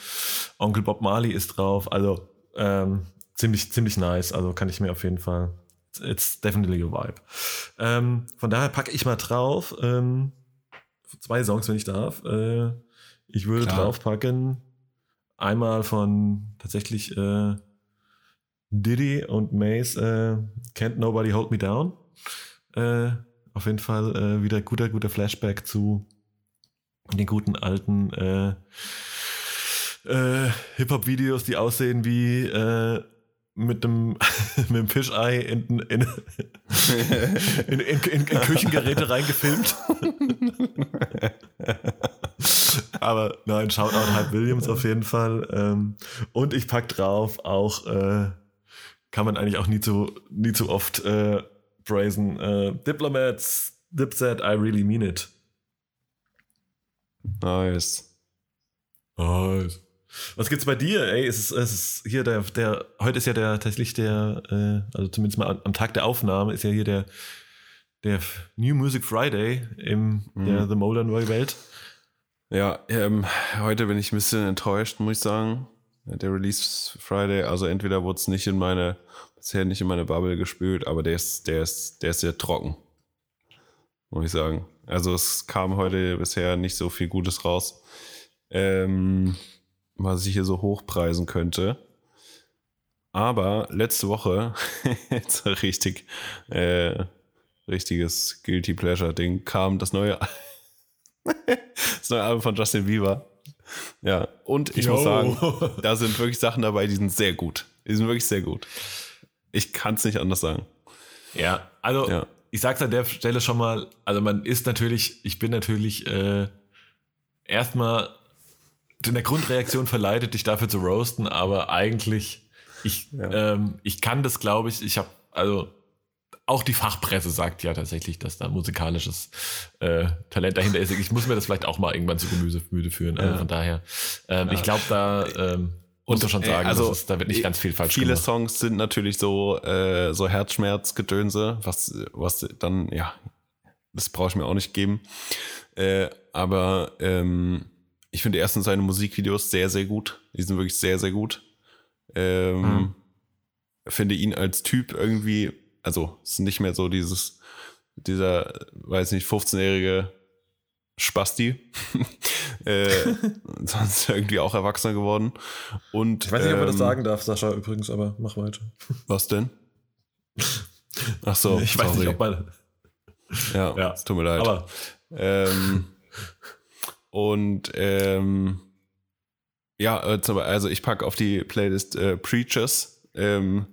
Onkel Bob Marley ist drauf, also ähm, ziemlich ziemlich nice, also kann ich mir auf jeden Fall It's, definitely a vibe. Ähm, von daher packe ich mal drauf. Ähm, zwei Songs, wenn ich darf. Äh, ich würde Klar. draufpacken. Einmal von tatsächlich äh, Diddy und Mace äh, Can't Nobody Hold Me Down. Äh, auf jeden Fall äh, wieder guter, guter Flashback zu den guten alten äh, Hip-Hop-Videos, die aussehen wie mit dem, mit dem Fischei in, in, in, in, Küchengeräte reingefilmt. Aber nein, Shoutout Hype Williams auf jeden Fall. Ähm, und ich pack drauf auch, äh, kann man eigentlich auch nie zu, nie zu oft äh, praisen, äh, Diplomats, Dipset, I really mean it. Nice. Oh, was gibt's bei dir? Ey, es ist, es ist hier der, der, heute ist ja der tatsächlich der, äh, also zumindest mal am Tag der Aufnahme ist ja hier der, der New Music Friday im Mhm. der The Molar Neue Welt. Ja, ähm, heute bin ich ein bisschen enttäuscht, muss ich sagen. Der Release Friday, also entweder wurde es nicht in meine, bisher nicht in meine Bubble gespült, aber der ist, der ist, der ist sehr trocken. Muss ich sagen. Also es kam heute bisher nicht so viel Gutes raus, ähm, was ich hier so hochpreisen könnte. Aber letzte Woche, jetzt richtig, äh, richtiges Guilty Pleasure Ding, kam das neue das neue Album von Justin Bieber. Ja, und ich Yo. muss sagen, da sind wirklich Sachen dabei, die sind sehr gut. Die sind wirklich sehr gut. Ich kann es nicht anders sagen. Ja, also Ja. ich sag's an der Stelle schon mal, also man ist natürlich, ich bin natürlich äh, erstmal in der Grundreaktion verleitet, dich dafür zu roasten, aber eigentlich, ich, Ja. ähm, ich kann das, glaube ich, ich habe, also auch die Fachpresse sagt ja tatsächlich, dass da musikalisches äh, Talent dahinter ist. Ich muss mir das vielleicht auch mal irgendwann zu Gemüse müde führen. Also Ja. von daher, ähm, ich glaube, da ähm, musst du schon äh, sagen, also, ist, da wird nicht äh, ganz viel falsch Viele gemacht. Songs sind natürlich so, äh, so Herzschmerzgedönse, was, was dann, ja, das brauche ich mir auch nicht geben. Äh, aber ähm, ich finde erstens seine Musikvideos sehr, sehr gut. Die sind wirklich sehr, sehr gut. Ähm, Mhm. Finde ihn als Typ irgendwie, also es ist nicht mehr so dieses, dieser, weiß nicht, 15-jährige Spasti. äh, sonst irgendwie auch erwachsener geworden. Und, Ich weiß nicht, ob man das ähm, sagen darf, Sascha, übrigens, aber mach weiter. Was denn? Ach so, ich weiß sorry. nicht, ob man. Ja, Ja, es tut mir leid. Aber ähm, und ähm, ja, äh, also ich packe auf die Playlist äh, Preachers ähm,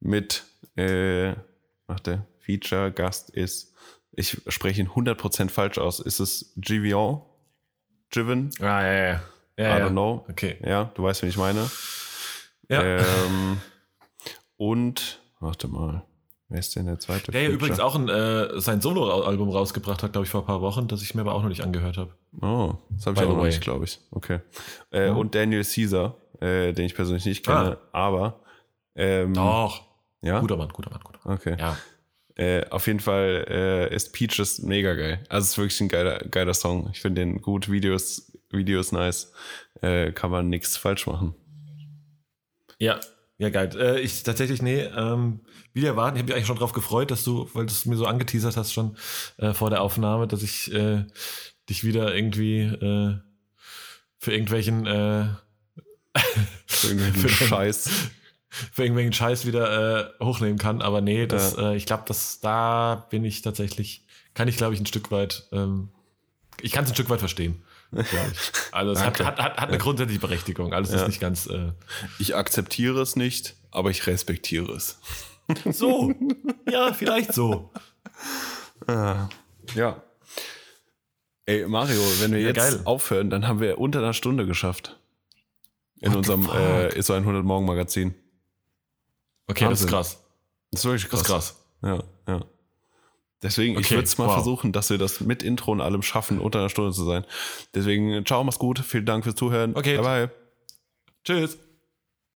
mit, äh, warte, Feature, Gast ist, ich spreche ihn 100% falsch aus. Ist es Givion? Jiven? Ah, ja, ja. I ja, ja. don't know. Okay. Ja, du weißt, wen ich meine. Ja. Ähm, und, warte mal, wer ist denn der zweite? Der ja übrigens auch ein, äh, sein Solo-Album rausgebracht hat, glaube ich, vor ein paar Wochen, das ich mir aber auch noch nicht angehört habe. Oh, das habe ich auch noch nicht, glaube ich. Okay. Äh, Ja. Und Daniel Caesar, äh, den ich persönlich nicht kenne, aber ähm, Doch. ja. Guter Mann, guter Mann, guter Mann. Okay. Ja. Äh, auf jeden Fall äh, ist Peaches mega geil. Also es ist wirklich ein geiler, geiler Song. Ich finde den gut, Videos, Videos nice. Äh, kann man nichts falsch machen. Ja, ja, geil. Äh, ich tatsächlich, nee, ähm, wieder warten. Ich habe mich eigentlich schon drauf gefreut, dass du, weil du es mir so angeteasert hast schon äh, vor der Aufnahme, dass ich äh, dich wieder irgendwie äh, für irgendwelchen äh, Irgendwelchen Für- Scheiß. für irgendwelchen Scheiß wieder äh, hochnehmen kann. Aber nee, das, äh, ich glaube, dass da bin ich tatsächlich, kann ich glaube ich ein Stück weit, ähm, ich kann es ein Stück weit verstehen. Also es hat, hat, hat, hat eine grundsätzliche Berechtigung. Alles ist Ja. nicht ganz äh, Ich akzeptiere es nicht, aber ich respektiere es. so. ja, vielleicht so. Ah, ja. Ey, Mario, wenn wir Ja, jetzt geil. aufhören, dann haben wir unter einer Stunde geschafft. In What unserem äh, ISO 100 Morgen Magazin. Okay, das ist Wahnsinn. krass. Das ist wirklich Das krass. ist krass. Ja, ja. Deswegen, ich Okay, würde es mal wow. versuchen, dass wir das mit Intro und allem schaffen, unter einer Stunde zu sein. Deswegen, ciao, mach's gut. Vielen Dank fürs Zuhören. Okay. Bye bye. Tschüss.